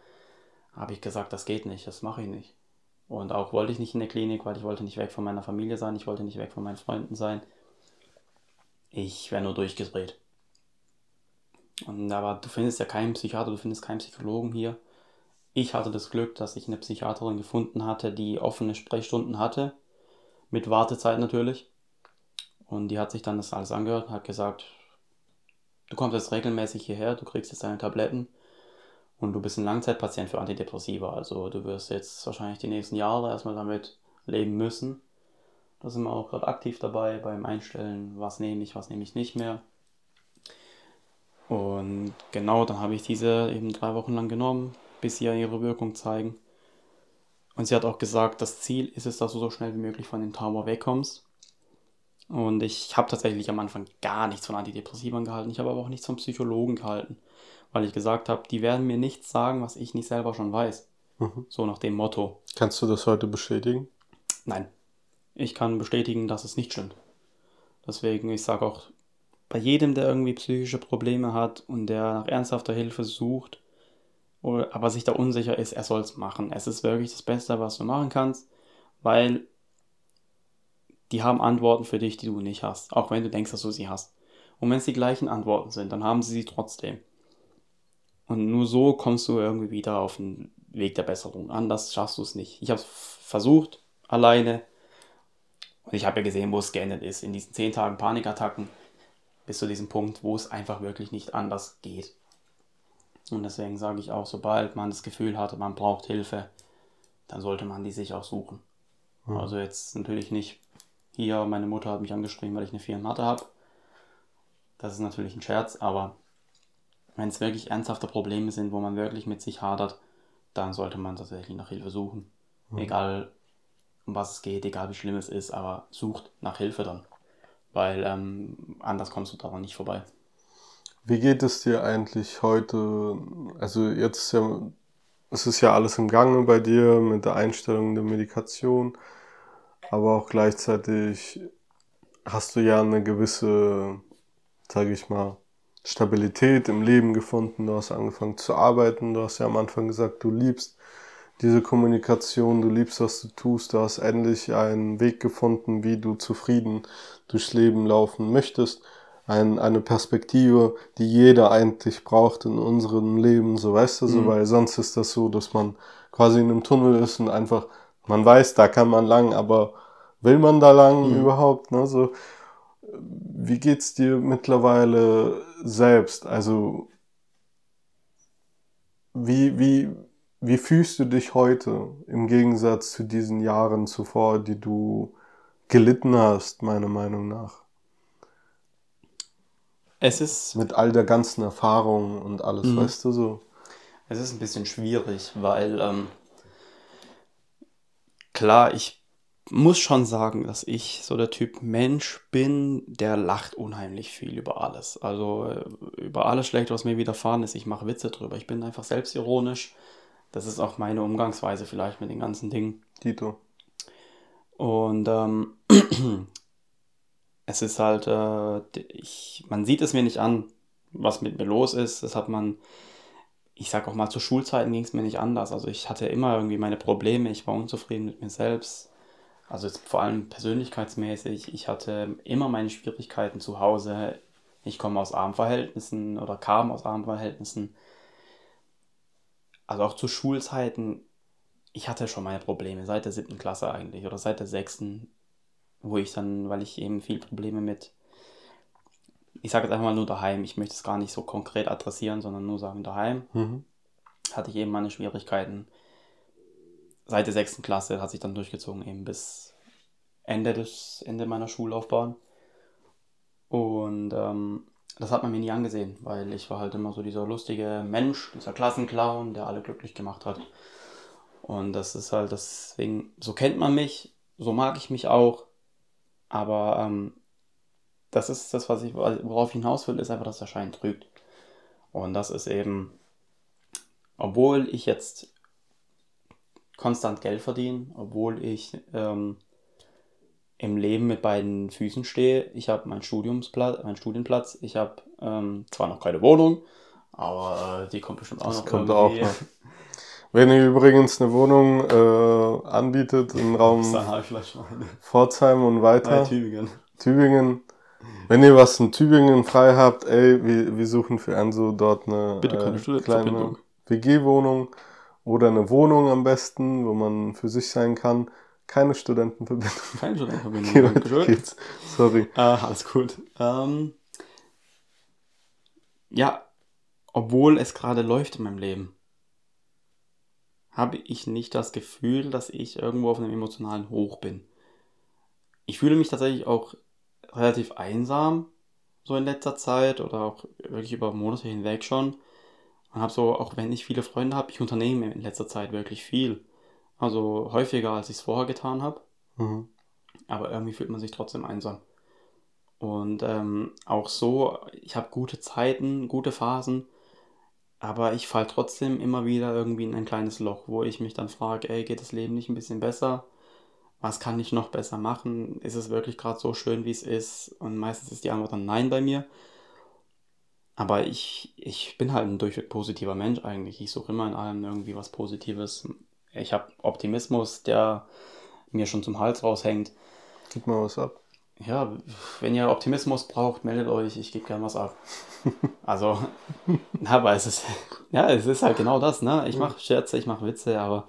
habe ich gesagt, das geht nicht, das mache ich nicht. Und auch wollte ich nicht in der Klinik, weil ich wollte nicht weg von meiner Familie sein, ich wollte nicht weg von meinen Freunden sein. Ich wäre nur durchgedreht. Und, aber du findest ja keinen Psychiater, du findest keinen Psychologen hier. Ich hatte das Glück, dass ich eine Psychiaterin gefunden hatte, die offene Sprechstunden hatte. Mit Wartezeit natürlich. Und die hat sich dann das alles angehört und hat gesagt, du kommst jetzt regelmäßig hierher, du kriegst jetzt deine Tabletten und du bist ein Langzeitpatient für Antidepressiva. Also du wirst jetzt wahrscheinlich die nächsten Jahre erstmal damit leben müssen. Da sind wir auch gerade aktiv dabei beim Einstellen, was nehme ich, was nehme ich nicht mehr. Und genau, dann habe ich diese eben drei Wochen lang genommen, bis sie ja ihre Wirkung zeigen. Und sie hat auch gesagt, das Ziel ist es, dass du so schnell wie möglich von dem Tower wegkommst. Und ich habe tatsächlich am Anfang gar nichts von Antidepressivern gehalten. Ich habe aber auch nichts von Psychologen gehalten. Weil ich gesagt habe, die werden mir nichts sagen, was ich nicht selber schon weiß. Mhm. So nach dem Motto. Kannst du das heute bestätigen? Nein. Ich kann bestätigen, dass es nicht stimmt. Deswegen, ich sage auch, bei jedem, der irgendwie psychische Probleme hat und der nach ernsthafter Hilfe sucht, aber sich da unsicher ist, er soll es machen. Es ist wirklich das Beste, was du machen kannst, weil die haben Antworten für dich, die du nicht hast, auch wenn du denkst, dass du sie hast. Und wenn es die gleichen Antworten sind, dann haben sie sie trotzdem. Und nur so kommst du irgendwie wieder auf den Weg der Besserung. Anders schaffst du es nicht. Ich habe es versucht, alleine, und ich habe ja gesehen, wo es geendet ist. In diesen zehn Tagen Panikattacken bis zu diesem Punkt, wo es einfach wirklich nicht anders geht. Und deswegen sage ich auch, sobald man das Gefühl hatte, man braucht Hilfe, dann sollte man die sich auch suchen. Mhm. Also jetzt natürlich nicht hier, meine Mutter hat mich angeschrieben, weil ich eine 4 in Mathe habe. Das ist natürlich ein Scherz, aber wenn es wirklich ernsthafte Probleme sind, wo man wirklich mit sich hadert, dann sollte man tatsächlich nach Hilfe suchen. Mhm. Egal um was es geht, egal wie schlimm es ist, aber sucht nach Hilfe dann. Weil ähm, anders kommst du daran nicht vorbei. Wie geht es dir eigentlich heute? Also jetzt ist ja, es ist ja alles im Gange bei dir mit der Einstellung der Medikation, aber auch gleichzeitig hast du ja eine gewisse, sage ich mal, Stabilität im Leben gefunden. Du hast angefangen zu arbeiten. Du hast ja am Anfang gesagt, du liebst diese Kommunikation, du liebst, was du tust, du hast endlich einen Weg gefunden, wie du zufrieden durchs Leben laufen möchtest. ein, eine Perspektive, die jeder eigentlich braucht in unserem Leben, so weißt du, so, Mhm. weil sonst ist das so, dass man quasi in einem Tunnel ist und einfach, man weiß, da kann man lang, aber will man da lang Mhm. überhaupt, ne, so. Wie geht's dir mittlerweile selbst? Also, wie, wie, wie fühlst du dich heute im Gegensatz zu diesen Jahren zuvor, die du gelitten hast, meiner Meinung nach? Es ist, Mit all der ganzen Erfahrung und alles, Mhm. weißt du so? es ist ein bisschen schwierig, weil ähm, klar, ich muss schon sagen, dass ich so der Typ Mensch bin, der lacht unheimlich viel über alles. Also äh, über alles Schlechte, was mir widerfahren ist. Ich mache Witze drüber. Ich bin einfach selbstironisch. Das ist auch meine Umgangsweise vielleicht mit den ganzen Dingen. Tito. Und ähm, es ist halt, äh, ich, man sieht es mir nicht an, was mit mir los ist. Das hat man, ich sag auch mal, zu Schulzeiten ging es mir nicht anders. Also ich hatte immer irgendwie meine Probleme, ich war unzufrieden mit mir selbst. Also jetzt vor allem persönlichkeitsmäßig. Ich hatte immer meine Schwierigkeiten zu Hause. Ich komme aus armen Verhältnissen oder kam aus armen Verhältnissen. Also auch zu Schulzeiten ich hatte schon meine Probleme seit der siebten Klasse eigentlich oder seit der sechsten, wo ich dann, weil ich eben viel Probleme mit, ich sage jetzt einfach mal nur daheim, ich möchte es gar nicht so konkret adressieren, sondern nur sagen daheim, Mhm. hatte ich eben meine Schwierigkeiten. Seit der sechsten Klasse hat sich dann durchgezogen eben bis Ende des Ende meiner Schullaufbahn. Und ähm, das hat man mir nie angesehen, weil ich war halt immer so dieser lustige Mensch, dieser Klassenclown, der alle glücklich gemacht hat. Und das ist halt deswegen, so kennt man mich, so mag ich mich auch. Aber ähm, das ist das, was ich, worauf ich hinaus will, ist einfach, dass der Schein trügt. Und das ist eben, obwohl ich jetzt konstant Geld verdiene, obwohl ich ähm, im Leben mit beiden Füßen stehe, ich habe meinen Studiumsplatz, meinen Studienplatz, ich habe ähm, zwar noch keine Wohnung, aber äh, die kommt bestimmt auch Das noch kommt auch noch. Wenn ihr übrigens eine Wohnung äh, anbietet im Raum. Pforzheim und weiter, Bei Tübingen. Tübingen, wenn ihr was in Tübingen frei habt, ey, wir, wir suchen für Enzo dort eine äh, kleine WG-Wohnung oder eine Wohnung am besten, wo man für sich sein kann. Keine Studentenverbindung. Keine Studentenverbindung. Weiter Dankeschön. geht's. Sorry. Ah, alles gut. Ähm, ja, obwohl es gerade läuft in meinem Leben, habe ich nicht das Gefühl, dass ich irgendwo auf einem emotionalen Hoch bin. Ich fühle mich tatsächlich auch relativ einsam, so in letzter Zeit oder auch wirklich über Monate hinweg schon. Und habe so, auch wenn ich viele Freunde habe, ich unternehme in letzter Zeit wirklich viel. Also häufiger, als ich es vorher getan habe Mhm. aber irgendwie fühlt man sich trotzdem einsam. Und ähm, auch so, ich habe gute Zeiten, gute Phasen, aber ich falle trotzdem immer wieder irgendwie in ein kleines Loch, wo ich mich dann frage, ey, geht das Leben nicht ein bisschen besser? Was kann ich noch besser machen? Ist es wirklich gerade so schön, wie es ist? Und meistens ist die Antwort dann nein bei mir. Aber ich, ich bin halt ein durchweg positiver Mensch eigentlich. Ich suche immer in allem irgendwie was Positives. Ich habe Optimismus, der mir schon zum Hals raushängt. Gib mal was ab. Ja, wenn ihr Optimismus braucht, meldet euch, ich gebe gern was ab. Also, aber es ist, ja, es ist halt genau das, ne? Ich mache Scherze, ich mache Witze, aber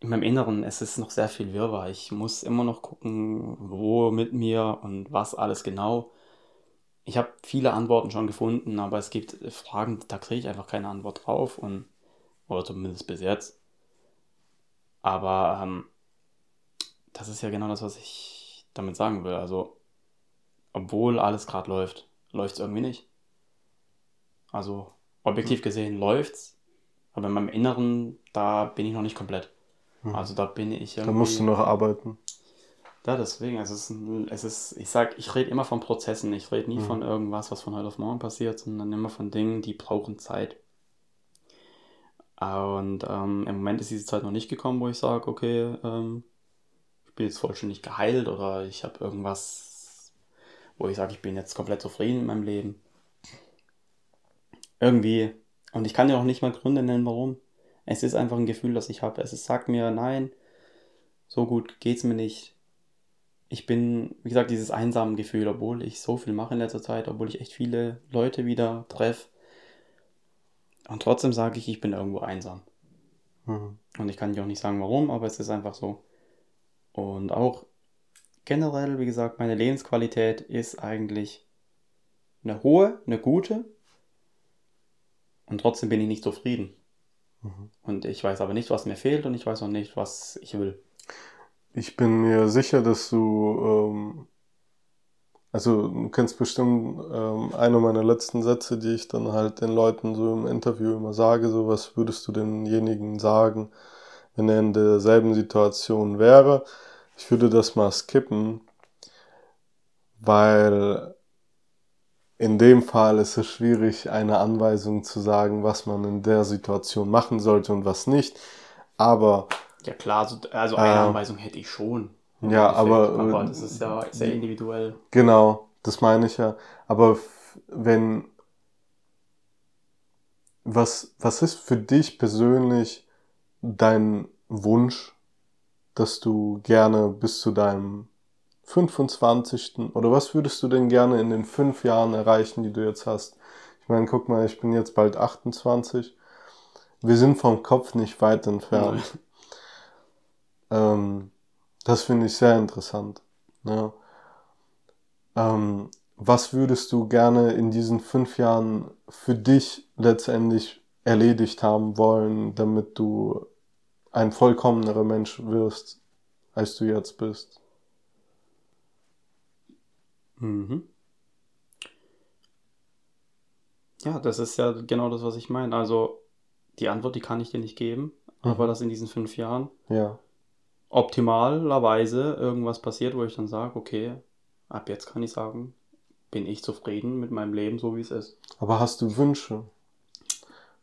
in meinem Inneren, es ist noch sehr viel Wirrwarr. Ich muss immer noch gucken, wo mit mir und was alles genau. Ich habe viele Antworten schon gefunden, aber es gibt Fragen, da kriege ich einfach keine Antwort drauf und, oder zumindest bis jetzt. Aber ähm, das ist ja genau das, was ich damit sagen will. Also, obwohl alles gerade läuft, läuft es irgendwie nicht. Also, objektiv gesehen läuft's, aber in meinem Inneren, da bin ich noch nicht komplett. Mhm. Also, da bin ich Da irgendwie. musst du noch arbeiten. Ja, deswegen, es ist, ein- es ist, ich sag, ich rede immer von Prozessen, ich rede nie Mhm. von irgendwas, was von heute auf morgen passiert, sondern immer von Dingen, die brauchen Zeit. Und ähm, im Moment ist diese Zeit noch nicht gekommen, wo ich sage, okay, ähm, ich bin jetzt vollständig geheilt oder ich habe irgendwas, wo ich sage, ich bin jetzt komplett zufrieden in meinem Leben. Irgendwie, und ich kann dir auch nicht mal Gründe nennen, warum. Es ist einfach ein Gefühl, das ich habe. Es ist, sagt mir, nein, so gut geht's mir nicht ich bin, wie gesagt, dieses einsame Gefühl, obwohl ich so viel mache in letzter Zeit, obwohl ich echt viele Leute wieder treffe. Und trotzdem sage ich, ich bin irgendwo einsam. Mhm. Und ich kann dir auch nicht sagen, warum, aber es ist einfach so. Und auch generell, wie gesagt, meine Lebensqualität ist eigentlich eine hohe, eine gute. Und trotzdem bin ich nicht zufrieden. Mhm. Und ich weiß aber nicht, was mir fehlt und ich weiß auch nicht, was ich will. Ich bin mir sicher, dass du, ähm, also du kennst bestimmt ähm, eine meiner letzten Sätze, die ich dann halt den Leuten so im Interview immer sage, so was würdest du denjenigen sagen, wenn er in derselben Situation wäre. Ich würde das mal skippen, weil in dem Fall ist es schwierig, eine Anweisung zu sagen, was man in der Situation machen sollte und was nicht. Aber ja klar, also, also eine äh, Anweisung hätte ich schon. Ja, aber, aber das ist ja sehr individuell. Genau, das meine ich ja. Aber wenn was was ist für dich persönlich dein Wunsch, dass du gerne bis zu deinem 25. oder was würdest du denn gerne in den fünf Jahren erreichen, die du jetzt hast? Ich meine, guck mal, ich bin jetzt bald 28. Wir sind vom Kopf nicht weit entfernt. Ähm, das finde ich sehr interessant. Ja. Ähm, was würdest du gerne in diesen fünf Jahren für dich letztendlich erledigt haben wollen, damit du ein vollkommenerer Mensch wirst, als du jetzt bist? Mhm. Ja, das ist ja genau das, was ich meine. Also die Antwort, die kann ich dir nicht geben, mhm. aber das in diesen fünf Jahren. Ja optimalerweise irgendwas passiert, wo ich dann sage, okay, ab jetzt kann ich sagen, bin ich zufrieden mit meinem Leben, so wie es ist. Aber hast du Wünsche?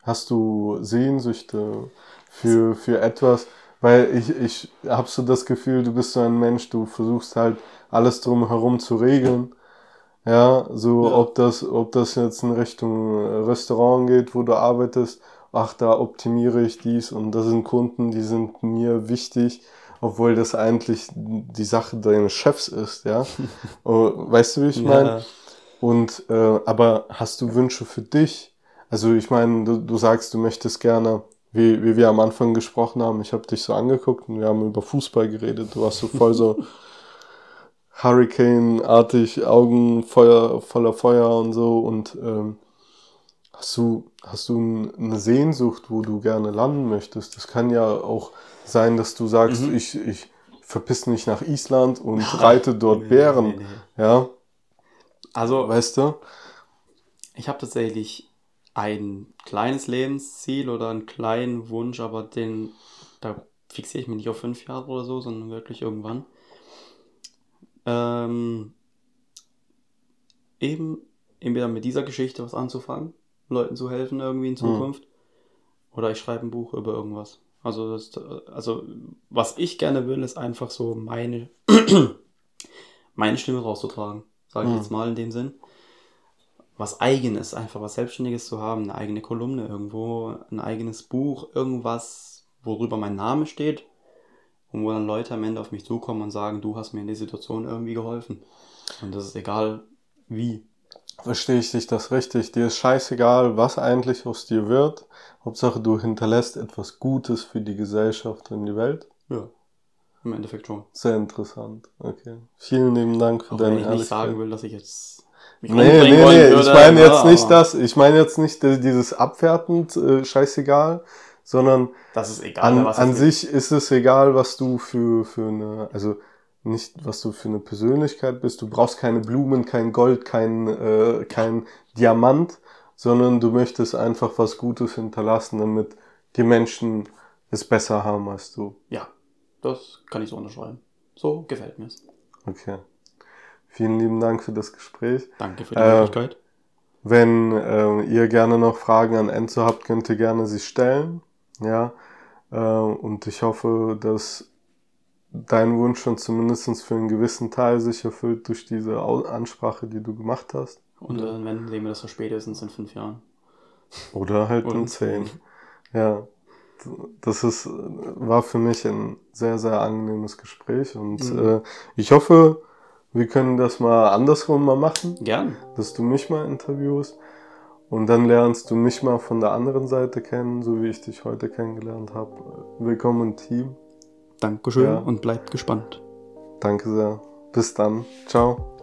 Hast du Sehnsüchte für, für etwas? Weil ich, ich habe so das Gefühl, du bist so ein Mensch, du versuchst halt alles drumherum zu regeln. Ja, so ja. ob das, ob das jetzt in Richtung Restaurant geht, wo du arbeitest, ach, da optimiere ich dies und das sind Kunden, die sind mir wichtig obwohl das eigentlich die Sache deines Chefs ist, ja. Oh, weißt du, wie ich meine? Ja. Und äh, aber hast du Wünsche für dich? Also ich meine, du, du sagst, du möchtest gerne, wie, wie wir am Anfang gesprochen haben, ich habe dich so angeguckt und wir haben über Fußball geredet. Du hast so voll so Hurricane-artig, Augen Feuer, voller Feuer und so. Und ähm, hast du, hast du eine Sehnsucht, wo du gerne landen möchtest? Das kann ja auch sein, dass du sagst, mhm. ich, ich verpiss mich nach Island und reite dort nee, Bären. Nee, nee. Ja. Also, weißt du? Ich habe tatsächlich ein kleines Lebensziel oder einen kleinen Wunsch, aber den, da fixiere ich mich nicht auf fünf Jahre oder so, sondern wirklich irgendwann. Ähm, eben entweder mit dieser Geschichte was anzufangen, Leuten zu helfen irgendwie in mhm. Zukunft, mhm. oder ich schreibe ein Buch über irgendwas. Also, das, also was ich gerne will, ist einfach so meine, meine Stimme rauszutragen, sage ich mhm. jetzt mal in dem Sinn. Was eigenes, einfach was Selbstständiges zu haben, eine eigene Kolumne irgendwo, ein eigenes Buch, irgendwas, worüber mein Name steht und wo dann Leute am Ende auf mich zukommen und sagen, du hast mir in der Situation irgendwie geholfen. Und das ist egal wie. Verstehe ich dich das richtig? Dir ist scheißegal, was eigentlich aus dir wird. Hauptsache, du hinterlässt etwas Gutes für die Gesellschaft und die Welt. Ja, im Endeffekt schon. Sehr interessant. Okay. Vielen lieben Dank für Auch deine wenn ich nicht sagen will, dass ich jetzt mich nee, nee, nee, würde, ich meine jetzt nicht das, ich meine jetzt nicht dieses abwertend, äh, scheißegal, sondern das ist egal, an, an sich ist es egal, was du für, für eine, also nicht, was du für eine Persönlichkeit bist. Du brauchst keine Blumen, kein Gold, kein, äh, kein Diamant, sondern du möchtest einfach was Gutes hinterlassen, damit die Menschen es besser haben als du. Ja, das kann ich so unterschreiben. So gefällt mir es. Okay. Vielen lieben Dank für das Gespräch. Danke für die äh, Möglichkeit. Wenn äh, ihr gerne noch Fragen an Enzo habt, könnt ihr gerne sie stellen. Ja. Äh, und ich hoffe, dass dein Wunsch schon zumindest für einen gewissen Teil sich erfüllt durch diese Ansprache, die du gemacht hast. Und äh, wenn sehen wir das so spätestens in fünf Jahren. Oder halt Oder in zehn. Ja. das ist, war für mich ein sehr, sehr angenehmes Gespräch und Mhm. äh, ich hoffe, wir können das mal andersrum mal machen, Gern. dass du mich mal interviewst und dann lernst du mich mal von der anderen Seite kennen, so wie ich dich heute kennengelernt habe. Willkommen im Team. Dankeschön Ja. und bleibt gespannt. Danke sehr. Bis dann. Ciao.